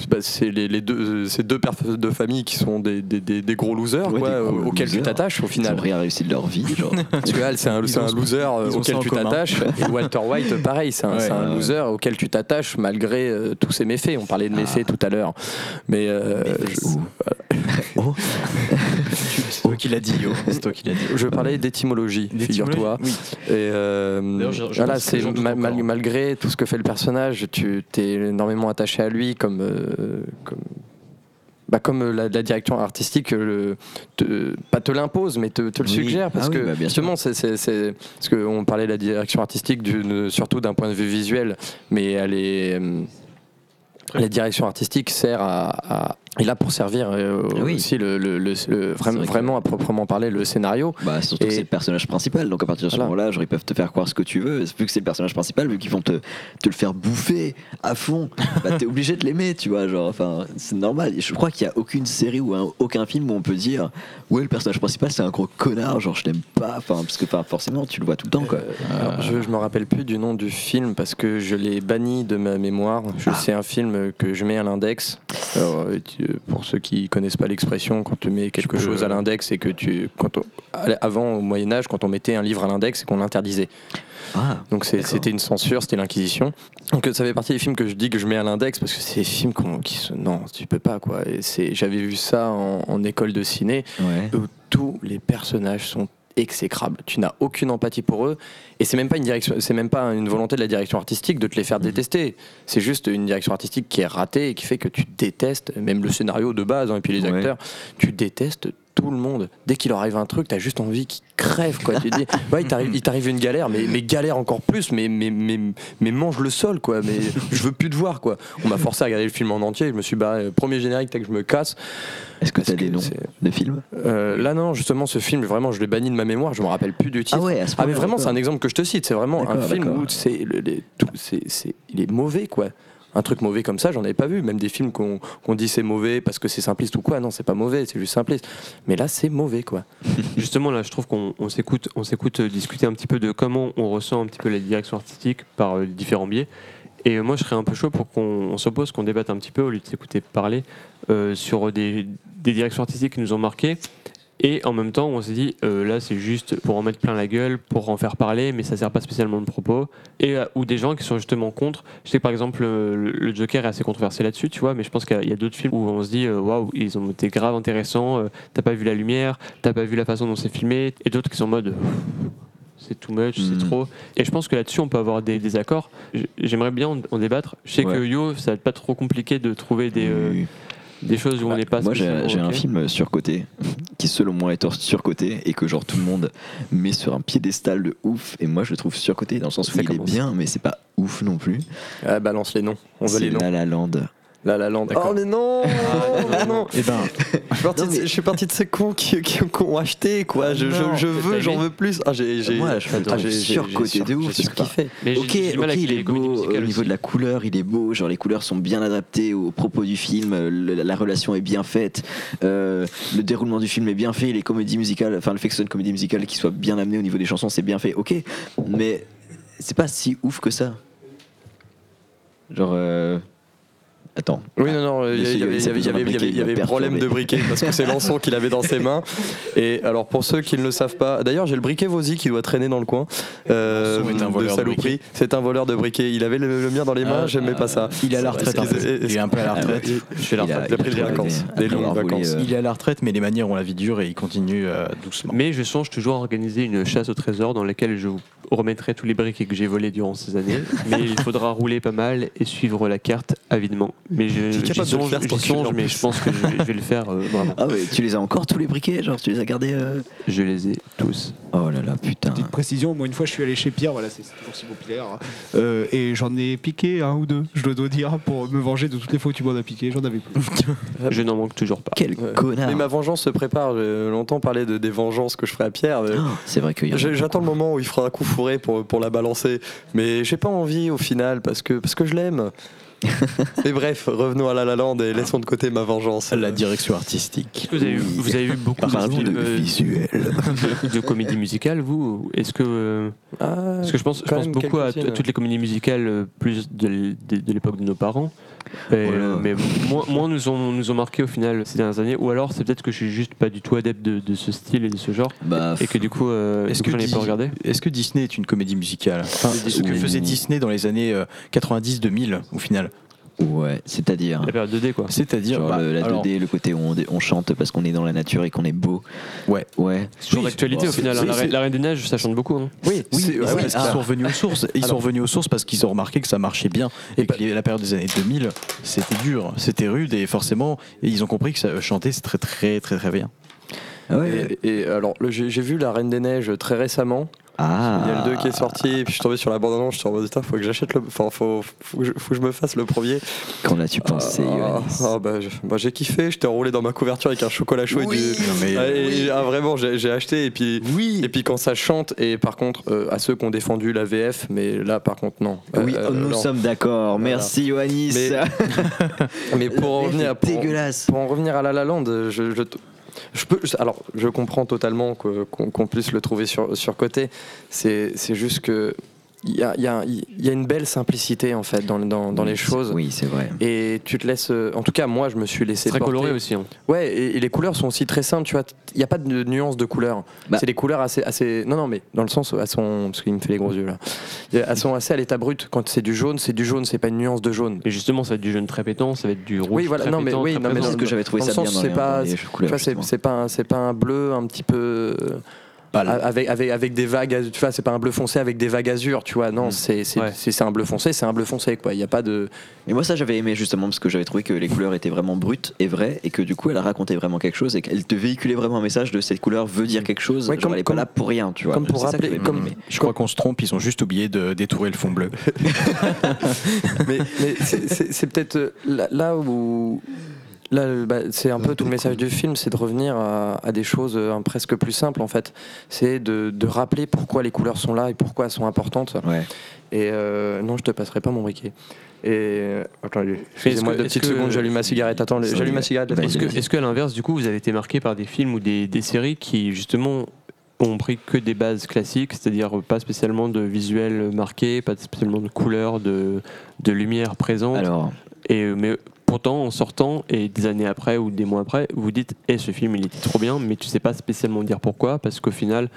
bah, c'est les, les deux, ces deux pères de famille qui sont des, des, des- des gros losers, Ouais, quoi, des gros auxquels tu t'attaches au Ils final. ont rien réussi de leur vie, genre. Parce que c'est un, Ils un loser ils ont auquel tu t'attaches. Et Walter White, pareil, c'est un, Ouais, c'est un ouais, loser auquel tu t'attaches malgré euh, tous ses méfaits. On parlait de Ah. méfaits tout à l'heure. Mais euh. Oh. C'est toi qui l'as dit, yo. C'est toi qui l'as dit. je, je parlais d'étymologie, figure-toi. Oui. Et euh, D'ailleurs, je- je voilà, c'est mal- malgré tout ce que fait le personnage, tu t'es énormément attaché à lui comme, euh, comme bah, comme la, la direction artistique, euh, le, te- pas te l'impose, mais te, te le Oui. suggère. Parce Ah oui, que bah, justement, c'est, parce qu'on parlait de la direction artistique surtout d'un point de vue visuel, mais elle est. euh, la direction artistique sert à, à- est là pour servir euh, Ah oui. aussi le, le- le- le- vraiment, vrai que- vraiment à proprement parler le scénario. Bah, surtout que Et- c'est le personnage principal, donc à partir de ce Voilà. moment-là, genre, ils peuvent te faire croire ce que tu veux. Vu que c'est le personnage principal, vu qu'ils vont te, te le faire bouffer à fond, bah, t'es obligé de l'aimer, tu vois. Genre, enfin, c'est normal. Et je crois qu'il n'y a aucune série ou un- aucun film où on peut dire Ouais, le personnage principal, c'est un gros connard, genre, je l'aime pas. Enfin, parce que enfin, forcément, tu le vois tout le temps, quoi. Alors, je, je me rappelle plus du nom du film parce que je l'ai banni de ma mémoire. C'est un film que je mets à l'index. Alors, euh, tu- pour ceux qui connaissent pas l'expression, quand tu mets quelque chose à euh, l'index et que tu, quand on- avant au Moyen Âge, quand on mettait un livre à l'index, c'est qu'on l'interdisait. Ah, Donc c'était une censure, c'était l'Inquisition. Donc ça fait partie des films que je dis que je mets à l'index parce que c'est des films qui se, non, tu peux pas quoi. Et j'avais vu ça en, en école de ciné ouais. où tous les personnages sont exécrables. Tu n'as aucune empathie pour eux et c'est même pas une direction, c'est même pas une volonté de la direction artistique de te les faire détester. C'est juste une direction artistique qui est ratée et qui fait que tu détestes même le scénario de base hein, et puis les Ouais. acteurs. Tu détestes tout le monde. Dès qu'il leur arrive un truc, t'as juste envie qu'ils crèvent quoi. tu dis, ouais, il t'arrive, une galère, mais, mais galère encore plus, mais, mais, mais, mais mange le sol quoi. Mais je veux plus te voir quoi. On m'a forcé à regarder le film en entier. Je me suis barré. Premier générique, t'as que je me casse. Est-ce que t'as des noms de films? Euh, là non, justement ce film, vraiment, je l'ai banni de ma mémoire. Je me rappelle plus du titre. Ah ouais, à ce Ah mais vraiment c'est un exemple que je te cite, c'est vraiment un film où c'est le- les- tout- c'est c'est- il est mauvais quoi. Un truc mauvais comme ça, j'en avais pas vu. Même des films qu'on dit c'est mauvais parce que c'est simpliste ou quoi. Non, c'est pas mauvais, c'est juste simpliste. Mais là, c'est mauvais quoi. Justement, là, je trouve qu'on on s'écoute, on s'écoute euh, discuter un petit peu de comment on ressent un petit peu la direction artistique par euh, différents biais. Et euh, moi, je serais un peu chaud pour qu'on on s'oppose, qu'on débatte un petit peu au lieu de s'écouter parler sur des directions artistiques qui nous ont marqués. Et en même temps, on s'est dit, euh, là, c'est juste pour en mettre plein la gueule, pour en faire parler, mais ça sert pas spécialement de propos. Et, euh, ou des gens qui sont justement contre. Je sais que par exemple, euh, le, Joker est assez controversé là-dessus, tu vois, mais je pense qu'il y a- d'autres films où on se dit, euh, waouh, ils ont été grave intéressants, t'as pas vu la lumière, t'as pas vu la façon dont c'est filmé, et d'autres qui sont en mode. C'est too much, c'est trop. Et je pense que là-dessus, on peut avoir des désaccords. J'aimerais bien en, débattre. Je sais Ouais. que Yo, ça va être pas trop compliqué de trouver des, Oui. Des choses où on n'est pas Moi, j'ai un film surcoté qui, selon moi, est surcoté et que genre tout le monde met sur un piédestal de ouf. Et moi, je le trouve surcoté dans le sens où Ça il commence. est bien, mais c'est pas ouf non plus. Ah, balance les noms. On veut C'est les noms. La La Land. La La Land. Oh mais non, non, non. Eh ben, Je suis parti, de, mais- je suis parti de ces cons qui, qui, qui ont acheté quoi. Je, je, Non. je veux, j'en veux plus. Ah, j'ai, Moi, je j'ai- j'ai- surcoté de ouf, surkiffé. Ok, ok, il est beau au musicales niveau de la couleur, il est beau, genre les couleurs sont bien adaptées aux propos du film, euh, la relation est bien faite, euh, le déroulement du film est bien fait, les comédies musicales, enfin le fait que ce soit une comédie musicale qui soit bien amenée au niveau des chansons, c'est bien fait, ok, mais c'est pas si ouf que ça. Genre, euh, attends, Oui, non, non, il y avait, problème de briquet parce que c'est Lançon qu'il avait dans ses mains. Et alors, pour ceux qui ne le savent pas, d'ailleurs, j'ai le briquet Vosy qui doit traîner dans le coin. Euh, est un voleur de saloperie. C'est un voleur de briquet. Il avait le, le mien dans les mains, Ah, j'aimais pas ça. il est à la retraite. c'est- Il est un peu à la retraite. Je fais la il a, il a pris des vacances, des longues vacances. Il est à la retraite, mais les manières ont la vie dure et il continue euh, doucement. Mais je songe toujours à organiser une chasse au trésor dans laquelle je vous remettrai tous les briquets que j'ai volés durant ces années. Mais il faudra rouler pas mal et suivre la carte avidement. Mais je, j'y songe, faire, j'y songe, mais je pense que je, vais- je vais le faire euh, vraiment. Ah ouais, tu les as encore tous les briquets, genre tu les as gardés euh Je les ai tous. Oh là là, putain. Petite précision, moi une fois je suis allé chez Pierre, voilà, c'est toujours si populaire. Euh, et j'en ai piqué un ou deux, je le dois dire, pour me venger de toutes les fois où tu m'en as piqué, j'en avais plus. Je n'en manque toujours pas. Quel Ouais. connard. Mais ma vengeance se prépare. J'ai longtemps parlé de, des vengeances que je ferai à Pierre. mais Oh, c'est vrai qu'il y en a J'ai- J'attends le moment où il fera un coup pour, pour la balancer. Mais j'ai pas envie au final parce que, parce que je l'aime. Mais bref, revenons à La La Land et laissons de côté ma vengeance. La direction artistique. Vous avez, eu- vous avez eu beaucoup de, Parlons de films, euh, visuel. de comédies musicales, vous Est-ce que, euh, Ah, parce que je pense, je pense beaucoup à, toutes les comédies musicales euh, plus de- de l'époque de nos parents. Et, euh, Voilà. mais moins, moins nous, ont, nous ont marqué au final ces dernières années. Ou alors c'est peut-être que je suis juste pas du tout adepte de, de ce style et de ce genre. Bah, Et que du coup, euh, Est-ce que, j'en ai pas regardé. est-ce que Disney est une comédie musicale? Enfin, Ce que faisait Disney dans les années euh, 90-2000 au final Ouais, c'est-à-dire. La période 2D, quoi. C'est-à-dire, bah, le- la 2D, alors, le côté où on, on chante parce qu'on est dans la nature et qu'on est beau. Ouais. Ouais. C'est toujours Oui, d'actualité bon, au final. hein. La, Reine- la Reine des Neiges, ça chante beaucoup. hein. Oui, Oui, c'est- et ouais, c'est ouais, parce qu'ils ah. sont revenus aux sources. Ils Alors- sont revenus aux sources parce qu'ils ont remarqué que ça marchait bien et, Et bah- que la période des années 2000, c'était dur, c'était rude et forcément, et ils ont compris que ça, chanter c'est très très très très bien. Ah ouais. Et, et alors, le- j'ai j'ai vu La Reine des Neiges très récemment. Ah. Il y a le 2 qui est sorti, et puis je suis tombé sur la bande-annonce, je suis en mode putain, faut que j'achète le. Enfin, faut, faut, que je, faut que je me fasse le premier. Qu'en as-tu pensé, Ah, Yoannis ah, bah, je- bah, J'ai kiffé, j'étais enroulé dans ma couverture avec un chocolat chaud Oui, et du. non, mais- Ah, et- ah, vraiment, j'ai j'ai acheté, et puis. Oui. Et puis quand ça chante, et par contre, euh, à ceux qui ont défendu la VF, mais là par contre, non. Oui, Euh, nous non. sommes d'accord. Voilà. Merci, Yoannis. Mais- Mais pour en revenir, pour, pour en revenir à La La Land, je, je, je comprends totalement qu'on puisse le trouver sur, sur côté. C'est juste que il y a, y, y une belle simplicité en fait dans, dans, dans les choses. Oui, c'est vrai. Et tu te laisses. euh, En tout cas, moi, je me suis laissé. Très porter. coloré aussi. hein. Ouais, et, et les couleurs sont aussi très simples. Tu vois, il n'y a pas de nuance de couleurs. Bah. C'est des couleurs assez, assez. Non, non, mais dans le sens, elles sont. Parce qu'il me fait les gros yeux là. Elles sont assez à l'état brut. Quand c'est du jaune, c'est du jaune. C'est pas une nuance de jaune. Et justement, ça va être du jaune très pétant, ça va être du rouge Oui, voilà, très non, mais pétant, oui, très non, mais. C'est ce que j'avais trouvé dans le ça bien c'est les, pas- dans les Tu couleurs. vois, c'est pas, un- c'est pas un bleu un petit peu. Avec, avec, avec des vagues, tu vois, c'est pas un bleu foncé avec des vagues azur, tu vois, non, Mm. c'est c'est Ouais. c'est- c'est un bleu foncé, c'est un bleu foncé, quoi, il n'y a pas de. Mais moi ça j'avais aimé justement parce que j'avais trouvé que les couleurs étaient vraiment brutes et vraies et que du coup elle racontait vraiment quelque chose et qu'elle te véhiculait vraiment un message de cette couleur veut dire quelque chose. Ouais, Genre comme- elle est pas comme- là pour rien, tu vois. comme pour rappeler- comme-. Je crois qu'on se trompe, ils ont juste oublié de détourer le fond bleu. mais mais c'est- peut-être euh, là, là où. Là, bah, c'est un peu tout le message du film, c'est de revenir à, à des choses euh, presque plus simples en fait. C'est de, de rappeler pourquoi les couleurs sont là et pourquoi elles sont importantes. Ouais. Et euh, non, je te passerai pas mon briquet. Et euh, attendez, excusez-moi deux petites que- secondes, j'allume ma cigarette. Attends, j'allume ma est. cigarette. Est-ce que, est-ce qu'à l'inverse, du coup, vous avez été marqué par des films ou des, des séries qui, justement, ont pris que des bases classiques, c'est-à-dire pas spécialement de visuel marqué, pas spécialement de couleurs, de, de lumière présente, Alors et, mais pourtant, en sortant, et des années après ou des mois après, vous dites Eh, ce film, il était trop bien, mais tu sais pas spécialement dire pourquoi, parce qu'au final,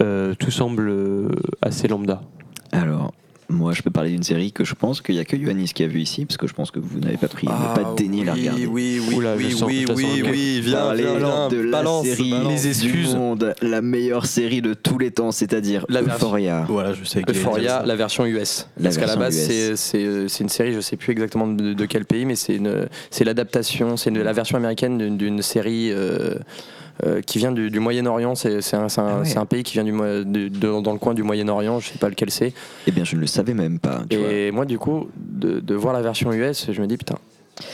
euh, tout semble euh, assez lambda. alors moi je peux parler d'une série que je pense qu'il y a que Yoannis qui a vu ici parce que je pense que vous n'avez pas pris Ah, pas daigné la oui, regarder. Oui, oui, Oula, oui, sens- oui, la oui, oui, viens, viens, viens, de la balance, série balance. Les excuses. du monde, la meilleure série de tous les temps, c'est-à-dire La Euphoria. Voilà, je sais Euphoria, la version US. La Parce qu'à la base, c'est- une série, je sais plus exactement de, de quel pays, mais c'est l'adaptation, c'est la version américaine d'une- d'une série euh, euh, qui vient du, du Moyen-Orient. C'est un, Ah ouais. c'est un pays qui vient du, Mo- de- de- dans le coin du Moyen-Orient, je sais pas lequel c'est. Eh bien je ne le savais même pas. tu vois. Et moi, du coup, de, de voir la version US, je me dis putain.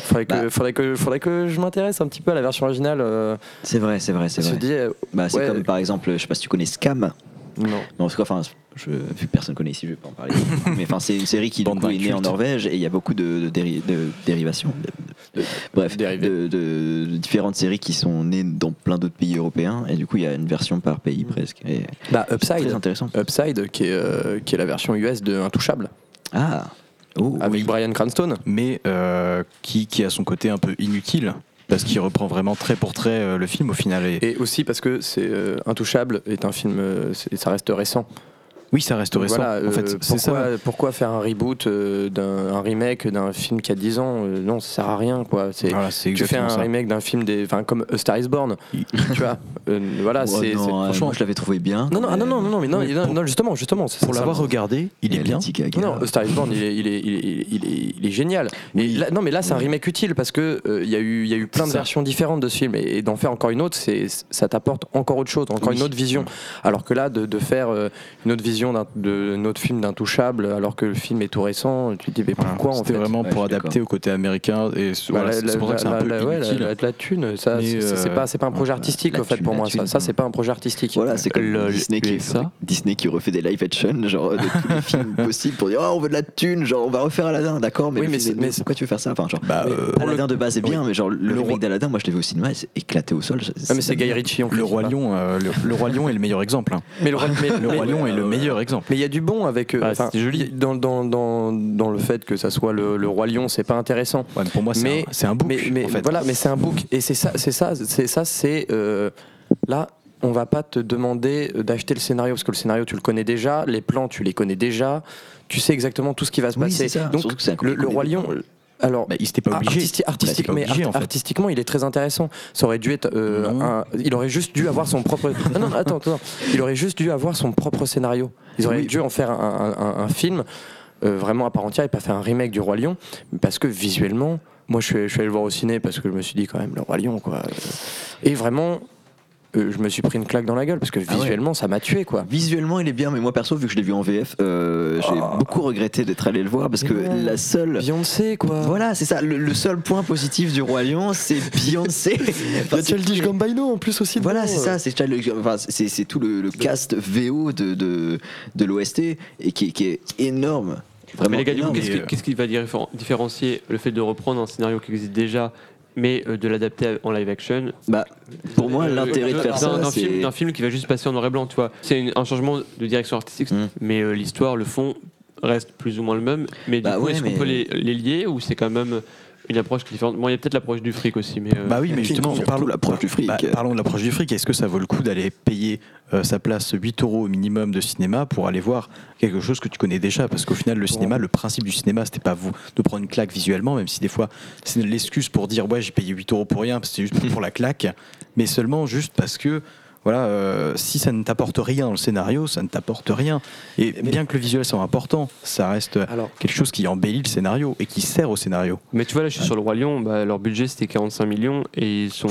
Faudrait que, Bah. faudrait que, faudrait que je m'intéresse un petit peu à la version originale. euh, C'est vrai, c'est vrai, c'est vrai. dis, euh, Bah, c'est ouais. comme par exemple, je sais pas si tu connais Scam. Non. Non, c'est quoi, enfin, je, vu que personne connaît ici, je vais pas en parler. Mais enfin, c'est une série qui du Bande coup, est née en. Norvège et il y a beaucoup de, de, déri- de dérivations. de- de- bref, Dérivés. de, de- de différentes séries qui sont nées dans plein d'autres pays européens et du coup, il y a une version par pays presque. Et Bah, c'est très Upside. intéressant. Upside, qui est, euh, qui est la version US de Intouchable, Ah, oh, avec oui. Brian Cranston. mais euh, qui, qui a son côté un peu inutile parce qu'il reprend vraiment trait pour trait euh, le film au final. Et, aussi parce que c'est euh, Intouchable est un film, euh, ça reste récent. Oui, ça reste récent. Voilà, en euh, fait, c'est ça. pourquoi, pourquoi faire un reboot, euh, d'un un remake d'un film qui a 10 ans euh, Non, ça sert à rien, quoi. C'est Voilà, c'est tu fais un ça. remake d'un film des, enfin comme A Star Is Born, tu vois. euh, voilà, Oh, c'est non, c'est- euh, franchement. je l'avais trouvé bien. Non, non, ah, non, non, non, non, mais non, non, pour- non, justement, justement, c'est Pour ça. l'avoir regardé, il est bien. Non, A Star Is Born, il est, il est, il est, il est, il est génial. Mais là, non, mais là, c'est un remake utile parce que euh, il y a eu, il y a eu plein de versions différentes de ce film et, et d'en faire encore une autre, c'est, ça t'apporte encore autre chose, encore Oui. une autre vision. Alors que là, de, de faire euh, une autre vision d'un, de notre film d'intouchable, alors que le film est tout récent, tu te dis mais Voilà. pourquoi en C'était fait vraiment Ouais, pour adapter au côté américain et c- Bah, voilà, la- c'est la- pour ça que c'est un la- peu ouais, inutile. la, la- la thune, ça, c'est, c'est euh, pas, c'est pas un projet artistique en fait thune, pour moi. thune, Ça, ça c'est pas un projet artistique. Voilà, c'est comme Le- Disney, qui, USA. Disney qui refait des live action, genre de tous les films possibles pour dire oh on veut de la thune, genre on va refaire Aladdin, d'accord, mais, Oui, le mais film c'est- est- mais c'est- pourquoi tu veux faire ça? Enfin, genre, Bah, euh, Aladdin de base est bien, mais genre le, remake roi- d'Aladdin, moi je l'ai vu au cinéma, c'est éclaté au sol. Mais c'est Guy Ritchie le roi lion, euh, le, roi lion est le meilleur exemple. hein. Mais le roi lion est le meilleur exemple. Mais il y a du bon avec. euh, Ah, c'était joli. Dans, dans, dans, dans le fait que ça soit le, le roi lion, c'est pas intéressant. Ouais, mais pour moi, c'est Mais- un, book. Mais, mais en fait. voilà, mais c'est un book et c'est ça, c'est ça, c'est ça, c'est euh, là. On va pas te demander d'acheter le scénario parce que le scénario tu le connais déjà, les plans tu les connais déjà, tu sais exactement tout ce qui va se Oui, passer. c'est ça. Donc le, le roi lion, Alors, Bah, il s'était pas obligé. Artisti- artistique, Bah, mais c'est pas obligé, art- en fait. artistiquement, il est très intéressant. Ça aurait dû être. euh, un- il aurait juste dû avoir son propre. non, non, attends, attends. Il aurait juste dû avoir son propre scénario. Ils auraient Oui. dû en faire un, un- un film euh, vraiment à part entière et pas faire un remake du Roi Lion. Parce que visuellement, moi, je suis, je suis allé le voir au ciné parce que je me suis dit quand même, le Roi Lion, quoi. Et vraiment. Euh, je me suis pris une claque dans la gueule parce que Ah ouais. visuellement ça m'a tué quoi. Visuellement, il est bien, mais moi perso, vu que je l'ai vu en VF, euh, j'ai Ah. beaucoup regretté d'être allé le voir parce que la seule. Beyoncé quoi. Voilà, c'est ça. Le, le seul point positif du Roi Lion, c'est Beyoncé. Enfin, c'est- Childish Gambino en plus aussi. Voilà, c'est ça, c'est enfin, tout le, le cast VO de, de, de l'OST et qui, est- qui est énorme. Vraiment Mais les gars, du coup, énorme. qu'est-ce qui, qui va différen- différencier le fait de reprendre un scénario qui existe déjà, mais euh, de l'adapter en live action Bah, pour moi, Euh, l'intérêt de d'un- faire ça, d'un film, c'est. d'un film qui va juste passer en noir et blanc, tu vois. C'est une- un changement de direction artistique, Mm. mais euh, l'histoire, le fond reste plus ou moins le même. Mais du Bah coup, ouais, est-ce qu'on peut les, les lier ou c'est quand même une approche qui est différente Bon, il y a peut-être l'approche du fric aussi, mais. euh, Bah oui, mais justement, parlons, l'approche du fric. bah, parlons de l'approche du fric. Est-ce que ça vaut le coup d'aller payer euh, sa place 8 euros au minimum de cinéma pour aller voir quelque chose que tu connais déjà? Parce qu'au final, le cinéma, le principe du cinéma, c'était pas vous de prendre une claque visuellement, même si des fois c'est l'excuse pour dire ouais, j'ai payé 8 euros pour rien, parce que c'est juste pour la claque, mais seulement juste parce que. Voilà, euh, si ça ne t'apporte rien dans le scénario, ça ne t'apporte rien. Et bien que le visuel soit important, ça reste Alors, quelque chose qui embellit le scénario et qui sert au scénario. Mais tu vois, là, je suis sur le Roi Lion, bah, leur budget c'était 45 millions et ils sont,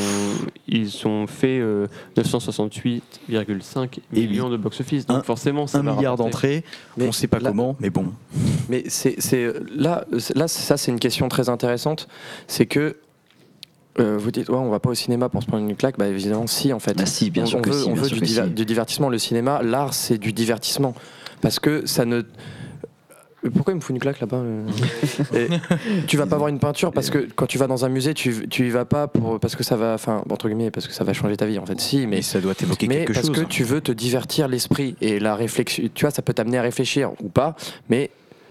ils sont fait euh, 968,5 Et millions de box-office. Donc Un- forcément, ça Un milliard d'entrées, on ne sait pas là- comment, mais bon. Mais c'est c'est- là, là, ça c'est une question très intéressante. C'est que euh, vous dites, ouais, on va pas au cinéma pour se prendre une claque. Bah évidemment, si en fait. Bah si, bien on, sûr on que veut, si, on veut du, que diver- si. du divertissement. Le cinéma, l'art, c'est du divertissement parce que ça ne. Pourquoi il me fout une claque là-bas euh Et Tu vas pas voir une peinture parce que quand tu vas dans un musée, tu, tu y vas pas pour parce que ça va, enfin entre guillemets, parce que ça va changer ta vie en fait. Si, mais Mais ça doit t'évoquer mais quelque parce chose. que tu veux te divertir l'esprit et la réflexion, tu vois, ça peut t'amener à réfléchir ou pas, mais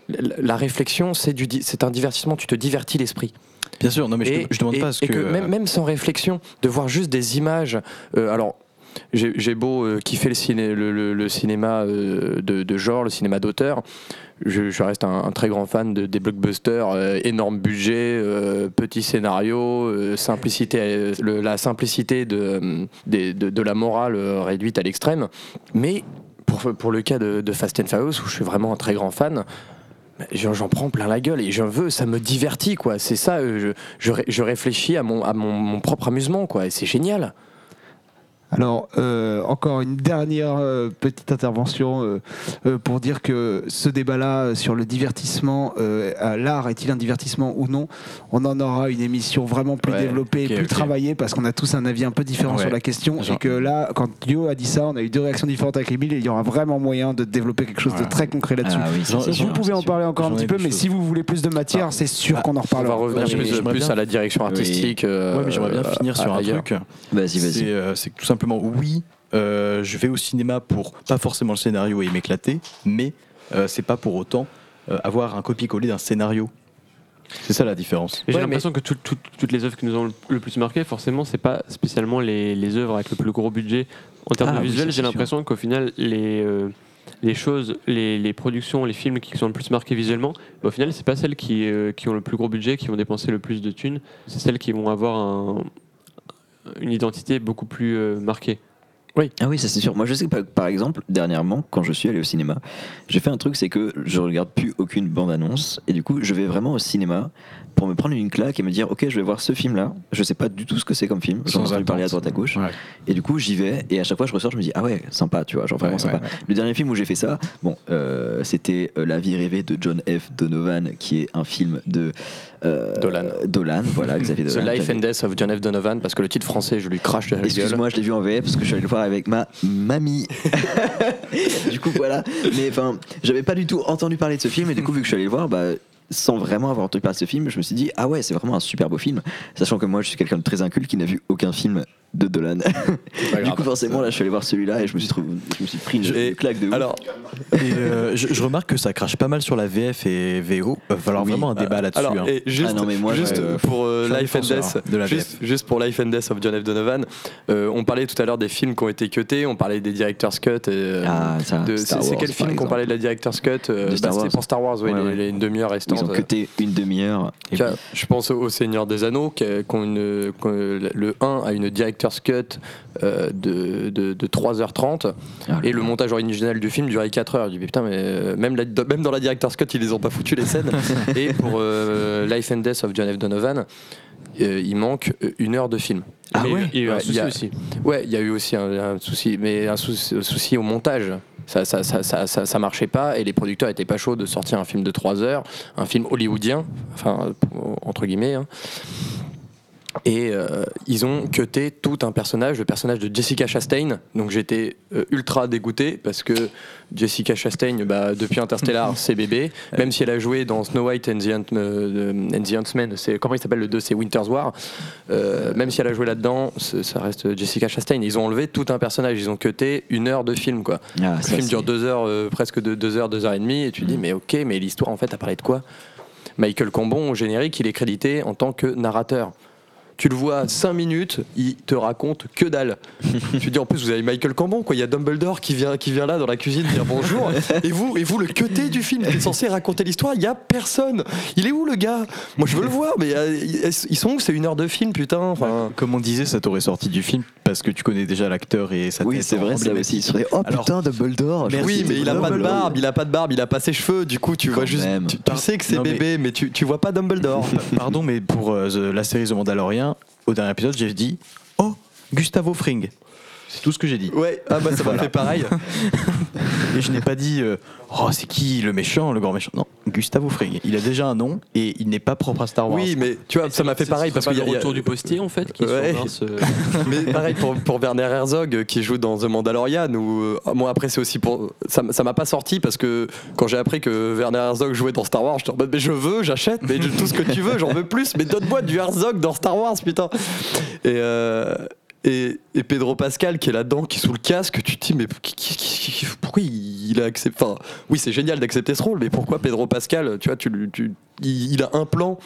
la réflexion, c'est du, c'est un divertissement, tu te divertis l'esprit. Bien sûr, non mais je, et, je demande et- pas ce et que. même, même sans réflexion, de voir juste des images. euh, alors, j'ai beau euh, kiffer le, ciné, le, le- le cinéma euh, de, de genre, le cinéma d'auteur. Je, je reste un, un très grand fan de, des blockbusters, euh, énorme budget, euh, petit scénario, euh, simplicité, euh, la simplicité de, euh, de, la morale euh, réduite à l'extrême. Mais pour, pour le cas de Fast and Furious, où je suis vraiment un très grand fan, j'en prends plein la gueule et j'en veux, ça me divertit quoi. C'est ça, euh, je, je, je réfléchis à mon, à mon propre amusement quoi. Et c'est génial. Alors, euh, encore une dernière euh, petite intervention euh, euh, pour dire que ce débat-là euh, sur le divertissement, l'art est-il un divertissement ou non On en aura une émission vraiment plus Ouais, développée, ok, plus travaillée, parce qu'on a tous un avis un peu différent Ouais. sur la question. Genre- Et que là, quand Yo a dit ça, on a eu deux réactions différentes avec Emile, et il y aura vraiment moyen de développer quelque chose de très concret là-dessus. Ah oui, sûr, Vous pouvez en parler encore un petit peu, mais si vous voulez plus de matière, Ah. c'est sûr Ah. qu'on en On va reparlera. revenir mais plus, plus bien- à la direction artistique. euh, Ouais, mais j'aimerais bien euh, finir sur un truc. Vas-y, vas-y. c'est que tout simplement, oui, euh, je vais au cinéma pour pas forcément le scénario et m'éclater, mais euh, c'est pas pour autant euh, avoir un copier-coller d'un scénario. C'est ça la différence. Et J'ai Ouais, l'impression que tout- tout- toutes les œuvres qui nous ont le, plus marqué, forcément, c'est pas spécialement les, les œuvres avec le plus gros budget. En termes Ah de oui, visuel, ça, j'ai l'impression qu'au final, les, euh, les choses, les, les productions, les films qui sont le plus marqués visuellement, bah, au final, c'est pas celles qui, euh, qui ont le plus gros budget, qui vont dépenser le plus de thunes. C'est celles qui vont avoir un- une identité beaucoup plus euh, marquée. Ah oui, ça c'est sûr. Moi, je sais que par- par exemple, dernièrement, quand je suis allé au cinéma, j'ai fait un truc, c'est que je regarde plus aucune bande-annonce, et du coup, je vais vraiment au cinéma pour me prendre une claque et me dire, ok, je vais voir ce film-là. Je sais pas du tout ce que c'est comme film. J'en ai entendu parler à droite à gauche. Ouais. Et du coup, j'y vais, et à chaque fois, je ressors, je me dis, ah ouais, sympa, tu vois, genre vraiment Ouais, sympa. ouais, ouais. Le dernier film où j'ai fait ça, bon, euh, c'était euh, La vie rêvée de John F. Donovan, qui est un film de euh, Dolan. Dolan, voilà, Xavier The Dolan. Life J'avais- and Death of John F. Donovan, parce que le titre français, je lui crache de la gueule. Excuse-moi, je l'ai vu en VF parce que je suis allé le voir avec ma mamie. du coup, voilà. Mais enfin, j'avais pas du tout entendu parler de ce film et du coup, vu que je suis allé le voir, bah, sans vraiment avoir entendu parler de ce film, je me suis dit, ah ouais, c'est vraiment un super beau film. Sachant que moi, je suis quelqu'un de très inculte qui n'a vu aucun film de Dolan. du coup, forcément, là, je suis allé voir celui-là et je me suis, trouvé, je me suis pris une, Et- claque de ouf. Alors, Et euh, je, je remarque que ça crache pas mal sur la VF et VO. Il va falloir Oui. vraiment un débat là-dessus. alors hein. juste, Ah non, mais moi, juste pour euh, un Life and Death, de la juste, juste pour Life and Death of John F. Donovan, euh, on parlait tout à l'heure des films qui ont été cutés, on parlait des director's cut. Et, euh, ah, c'est quel film qu'on parlait de la director's cut euh, bah, C'était pour Star Wars, oui, Ouais, ouais. les- une demi-heure Ils restante. ont cuté une demi-heure. Je pense au Seigneur des Anneaux, le 1 a une director's cut euh, de, de, de 3h30 Ah, et le montage original du film durait 4 heures. Je dis putain, mais euh, même, la- même dans la director's cut, ils les ont pas foutu les scènes. et pour euh, Life and Death of John F. Donovan, euh, il manque une heure de film. Ah Mais ouais Il y a eu un souci a- aussi. Ouais, il y a eu aussi un, un souci, mais un souci, souci au montage. Ça, ça, ça, ça, ça, ça marchait pas et les producteurs étaient pas chauds de sortir un film de 3 heures, un film hollywoodien, enfin entre guillemets. hein. Et euh, ils ont cuté tout un personnage, le personnage de Jessica Chastain. Donc j'étais euh, ultra dégoûté parce que Jessica Chastain, bah, depuis Interstellar, c'est bébé. Même si elle a joué dans Snow White and the, Ant- euh, and the Huntsman, c'est comment il s'appelle le 2 C'est Winter's War. Même si elle a joué là-dedans, ça reste Jessica Chastain. Ils ont enlevé tout un personnage. Ils ont cuté une heure de film, quoi. Ah, Le film dure deux heures, presque de deux heures, deux heures et demie, et tu Mm. dis mais ok, mais l'histoire en fait a parlé de quoi? Michael Cambon au générique, il est crédité en tant que narrateur. Tu le vois 5 minutes, il te raconte que dalle. tu dis en plus vous avez Michael Cambon quoi, il y a Dumbledore qui vient qui vient là dans la cuisine dire bonjour et vous et vous le cuté du film qui est censé raconter l'histoire, il y a personne. Il est où le gars? Moi je veux le voir mais euh, ils sont où C'est une heure de film putain. Enfin, Comme on disait, ça t'aurait sorti du film parce que tu connais déjà l'acteur et sa Oui, c'est vrai, ça aussi. Il emblématique. serait, oh Alors- putain, Dumbledore. crois oui, mais c'est il a pas de barbe, il a pas de barbe, il a pas ses cheveux. Du coup, tu Quand vois juste, tu, tu sais que c'est mais- bébé, mais, tu, tu vois pas Dumbledore. Pardon, mais pour euh, The- la série The Mandalorian, au dernier épisode, j'ai dit Oh, Gustavo Fring. C'est tout ce que j'ai dit. ouais, ah bah ça m'a fait pareil. Et je n'ai pas dit euh, Oh, c'est qui le méchant, le grand méchant? Non, Gustavo Fring. Il a déjà un nom et il n'est pas propre à Star Wars. Oui, mais tu vois, ça m'a fait pareil parce que qu'il y le a- il y a- retour du postier en fait qui Ouais. survince, euh, Mais pareil pour, pour Werner Herzog euh, qui joue dans The Mandalorian ou euh, moi après c'est aussi pour ça m- ça m'a pas sorti parce que quand j'ai appris que Werner Herzog jouait dans Star Wars j'étais en mode mais je veux j'achète mais tout ce que tu veux j'en veux plus mais donne-moi du Herzog dans Star Wars putain et euh, et, et Pedro Pascal qui est là-dedans, qui est sous le casque, tu te dis mais qui- qui- qui- qui- pourquoi il a accepté Enfin, oui c'est génial d'accepter ce rôle, mais pourquoi Pedro Pascal Tu vois, tu, tu- il, il a un plan.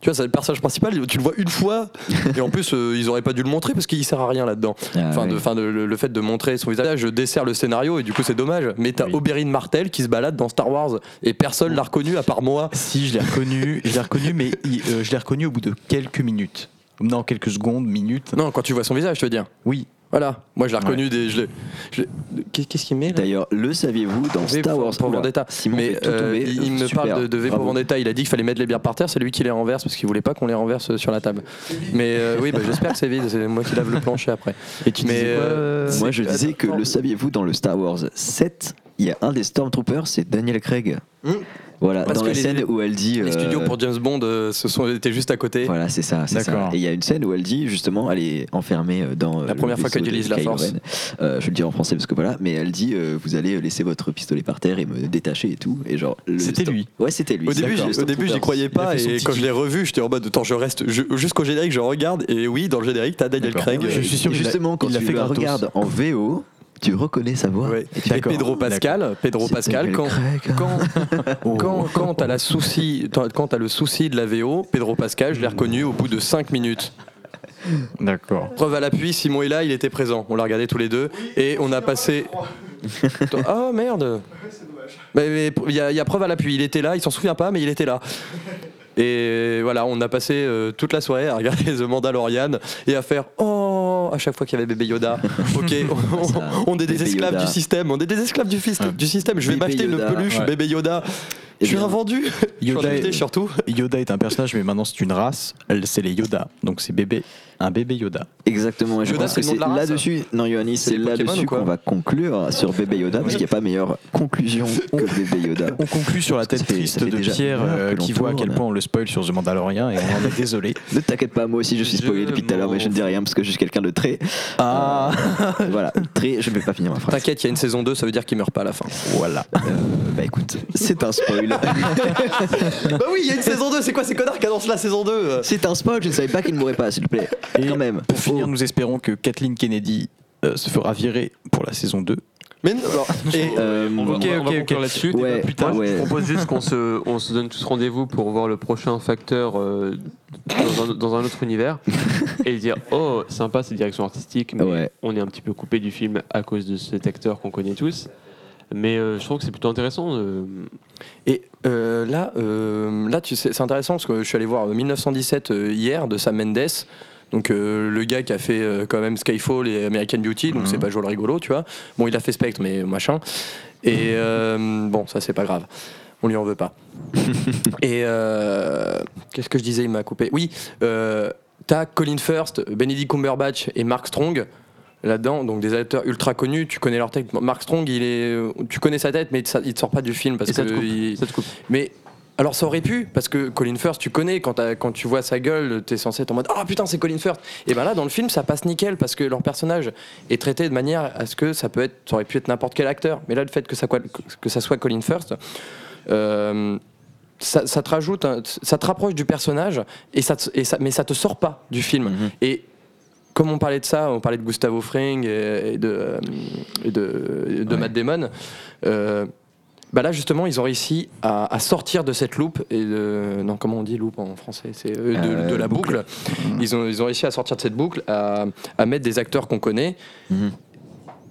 Tu vois, c'est le personnage principal, tu le vois une fois, et en plus, euh, ils auraient pas dû le montrer parce qu'il sert à rien là-dedans. Ah, Enfin, de, de- le, le fait de montrer son visage dessert le scénario, et du coup, c'est dommage. Mais t'as Oui. Oberyn Martel qui se balade dans Star Wars, et personne l'a reconnu à part moi. Si, je l'ai reconnu, je l'ai reconnu, mais il- euh, je l'ai reconnu au bout de quelques minutes. Non, quelques secondes, minutes. Non, quand tu vois son visage, je veux dire. Oui. Voilà, moi je l'ai reconnu des. je l'ai- je l'ai- Qu'est-ce qu'il met là? D'ailleurs, le saviez-vous dans V Star Wars? pour Vendetta. Simon Mais euh, tomber. il il me Super, parle de, de V pour bravo. Vendetta. Il a dit qu'il fallait mettre les bières par terre. C'est lui qui les renverse parce qu'il voulait pas qu'on les renverse sur la table. Mais euh, oui, bah, j'espère que c'est vide. C'est moi qui lave le plancher après. Et tu Mais, disais quoi, euh, euh, Moi, je disais que le saviez-vous dans le Star Wars 7, il y a un des Stormtroopers, c'est Daniel Craig. Hmm. Voilà, Parce dans que la les- scène où elle dit. Les euh, studios pour James Bond euh, se sont étaient juste à côté. Voilà, c'est ça, c'est ça. D'accord. Et il y a une scène où elle dit justement, elle est enfermée euh, dans euh, La le première fois vaisseau qu'elle de utilise la Kylo force. Ren. Euh, je vais le dire en français parce que voilà, mais elle dit, euh, vous allez laisser votre pistolet par terre et me détacher et tout. Et genre, le C'était Storm- lui. Ouais, c'était lui. Au début, D'accord. j'y- au début, j'y croyais pas fait son et petit quand je l'ai revu, j'étais en mode attends, je reste je- jusqu'au générique, je regarde et oui, dans le générique, t'as Daniel D'accord. Craig. Je euh, suis sûr Et qu'il a- justement, quand il l'a tu fait la gratos. regardes en VO, tu reconnais sa voix. ouais. Et. Pedro Pascal, Pedro Pascal, quand, quand, Oh. quand, quand t'as la souci, quand t'as le souci de la VO, Pedro Pascal, je l'ai reconnu au bout de 5 minutes. D'accord. Preuve à l'appui, Simon est là, il était présent. On l'a regardé tous les deux et on a passé. Ah merde Mais il y, y a preuve à l'appui, il était là, il s'en souvient pas, mais il était là. Et voilà, on a passé euh, toute la soirée à regarder The Mandalorian et à faire Oh à chaque fois qu'il y avait bébé Yoda. Ok, on, est des bébé esclaves Yoda. du système, on est des esclaves du, système. Je vais m'acheter une peluche ouais. bébé Yoda. Eh Je suis bien, un vendu. Yoda est- surtout. Yoda est un personnage, mais maintenant c'est une race. Elle, C'est les Yoda. Donc c'est bébé, un bébé Yoda. Exactement, et je Yoda, pense c'est que là-dessus, non Yoannis, C'est là-dessus qu'on va conclure sur bébé Yoda, parce qu'il n'y a pas meilleure conclusion que bébé Yoda. On conclut sur la tête triste de Pierre euh, qui voit à quel point on le spoil sur The Mandalorian et on en est désolé. Ne t'inquiète pas, moi aussi je suis spoilé depuis tout à l'heure, mais je ne dis rien parce que je suis quelqu'un de très. Ah euh, voilà, très. Je ne vais pas finir ma phrase. T'inquiète, il y a une saison 2, ça veut dire qu'il meurt pas à la fin. Voilà. Euh, bah écoute, c'est un spoil. bah oui, il y a une saison 2, c'est quoi ces connards qui annoncent la saison 2 C'est un spoil, je ne savais pas qu'il ne mourrait pas, s'il te plaît. Et Quand même. Pour finir, nous espérons que Kathleen Kennedy euh, se fera virer pour la saison 2. Mais non, alors, et, Euh, On va, Ok, on va ok, conclure ok. là-dessus. Ouais, Plus tard, ouais. je propose juste qu'on se, on se donne tous rendez-vous pour voir le prochain facteur euh, dans, un, dans un autre univers et dire oh sympa cette direction artistique, mais Ouais. on est un petit peu coupé du film à cause de cet acteur qu'on connaît tous. Mais euh, je trouve que c'est plutôt intéressant. euh, et euh, là, euh, là tu sais, c'est intéressant parce que je suis allé voir 1917 euh, hier de Sam Mendes. Donc euh, le gars qui a fait euh, quand même Skyfall et American Beauty, donc c'est pas Joel rigolo, tu vois. Bon, il a fait Spectre, mais machin. Et euh, bon, ça c'est pas grave. On lui en veut pas. et euh, qu'est-ce que je disais? Il m'a coupé. Oui, euh, t'as Colin First, Benedict Cumberbatch et Mark Strong là-dedans, donc des acteurs ultra connus. Tu connais leur tête. Mark Strong, il est, tu connais sa tête, mais il te sort pas du film parce et ça te que coupe. il- ça te coupe. mais alors ça aurait pu, parce que Colin Firth, tu connais, quand, tu vois sa gueule, t'es censé être en mode Ah putain, c'est Colin Firth. Et ben là, dans le film, ça passe nickel, parce que leur personnage est traité de manière à ce que ça, peut être, ça aurait pu être n'importe quel acteur. Mais là, le fait que ça, que ça soit Colin Firth, euh, ça, ça te rajoute, ça te rapproche du personnage, et ça, te- et ça, mais ça te sort pas du film. Mhm. Et comme on parlait de ça, on parlait de Gustavo Fring et, et de, euh, et de, de Ouais. Matt Damon. euh, bah là justement, ils ont réussi à, à sortir de cette loupe et de non comment on dit loupe en français, c'est euh, de, Euh, de la boucle. boucle. Ils ont ils ont réussi à sortir de cette boucle, à, à mettre des acteurs qu'on connaît. Mhm.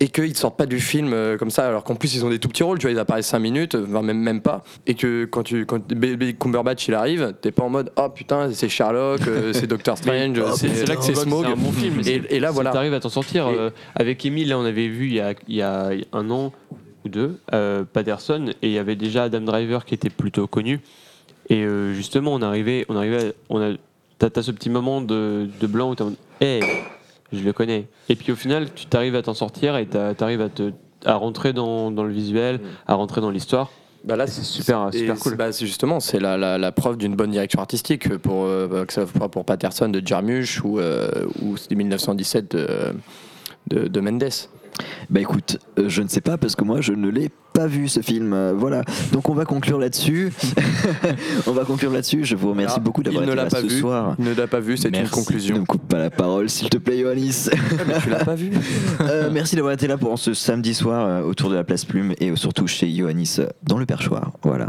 Et qu'ils ne sortent pas du film euh, comme ça, alors qu'en plus ils ont des tout petits rôles, tu vois, ils apparaissent 5 minutes, enfin, même, même pas. Et que quand, tu, quand Baby Cumberbatch il arrive, t'es pas en mode Oh putain, c'est Sherlock, euh, c'est Doctor Strange, Mais- c'est c'est là que c'est c'est Smaug. un bon film. Et, et là si voilà. t'arrives à t'en sortir. Et- euh, avec Emile, là, on avait vu il y a, il y a un an ou deux, euh, Patterson, et il y avait déjà Adam Driver qui était plutôt connu. Et euh, justement, on arrivait, on arrivait, on a, t'as, t'as ce petit moment de, de blanc où t'es en mode, hey, je le connais. Et puis au final, tu t'arrives à t'en sortir et t'arrives à te à rentrer dans, dans le visuel, à rentrer dans l'histoire. Bah là, C'est super, super cool. bah, justement, c'est la, la, la preuve d'une bonne direction artistique pour euh, que ça soit pour Patterson de Jarmusch ou euh, ou c'était 1917 de, de, de Mendes. Bah écoute, euh, je ne sais pas parce que moi je ne l'ai pas vu ce film. euh, voilà. Donc on va conclure là-dessus. on va conclure là-dessus. Je vous remercie Alors, beaucoup d'avoir été là pas ce vu. soir. Il ne l'a pas vu, c'est une Merci. Ne conclusion. me coupe pas la parole, s'il te plaît, Yoannis. Mais tu l'as pas vu Euh, merci d'avoir été là pour ce samedi soir autour de la place Plume et surtout chez Yoannis dans le perchoir. Voilà.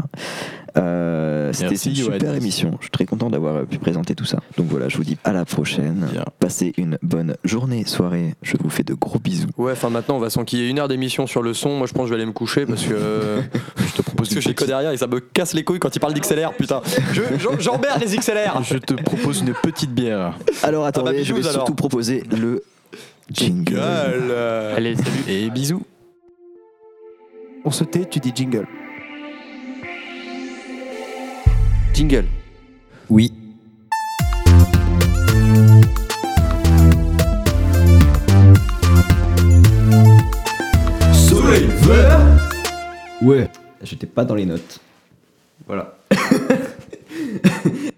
Euh, C'était une super émission. Je suis très content d'avoir euh, pu présenter tout ça. Donc voilà, je vous dis à la prochaine. Bien. Passez une bonne journée, soirée. Je vous fais de gros bisous. Ouais, enfin maintenant on va s'enquiller une heure d'émission sur le son. Moi je pense que je vais aller me coucher parce que Je te propose parce que j'ai derrière et ça me casse les couilles quand il parle d'XLR. Putain, Je- j'emmerde les XLR. Je te propose une petite bière. Alors attendez, bah, je vais alors. surtout proposer le jingle. Gueule. Allez, salut. Et bisous. On se tait, tu dis jingle. Jingle. Oui. Soleil vert Ouais. J'étais pas dans les notes. Voilà.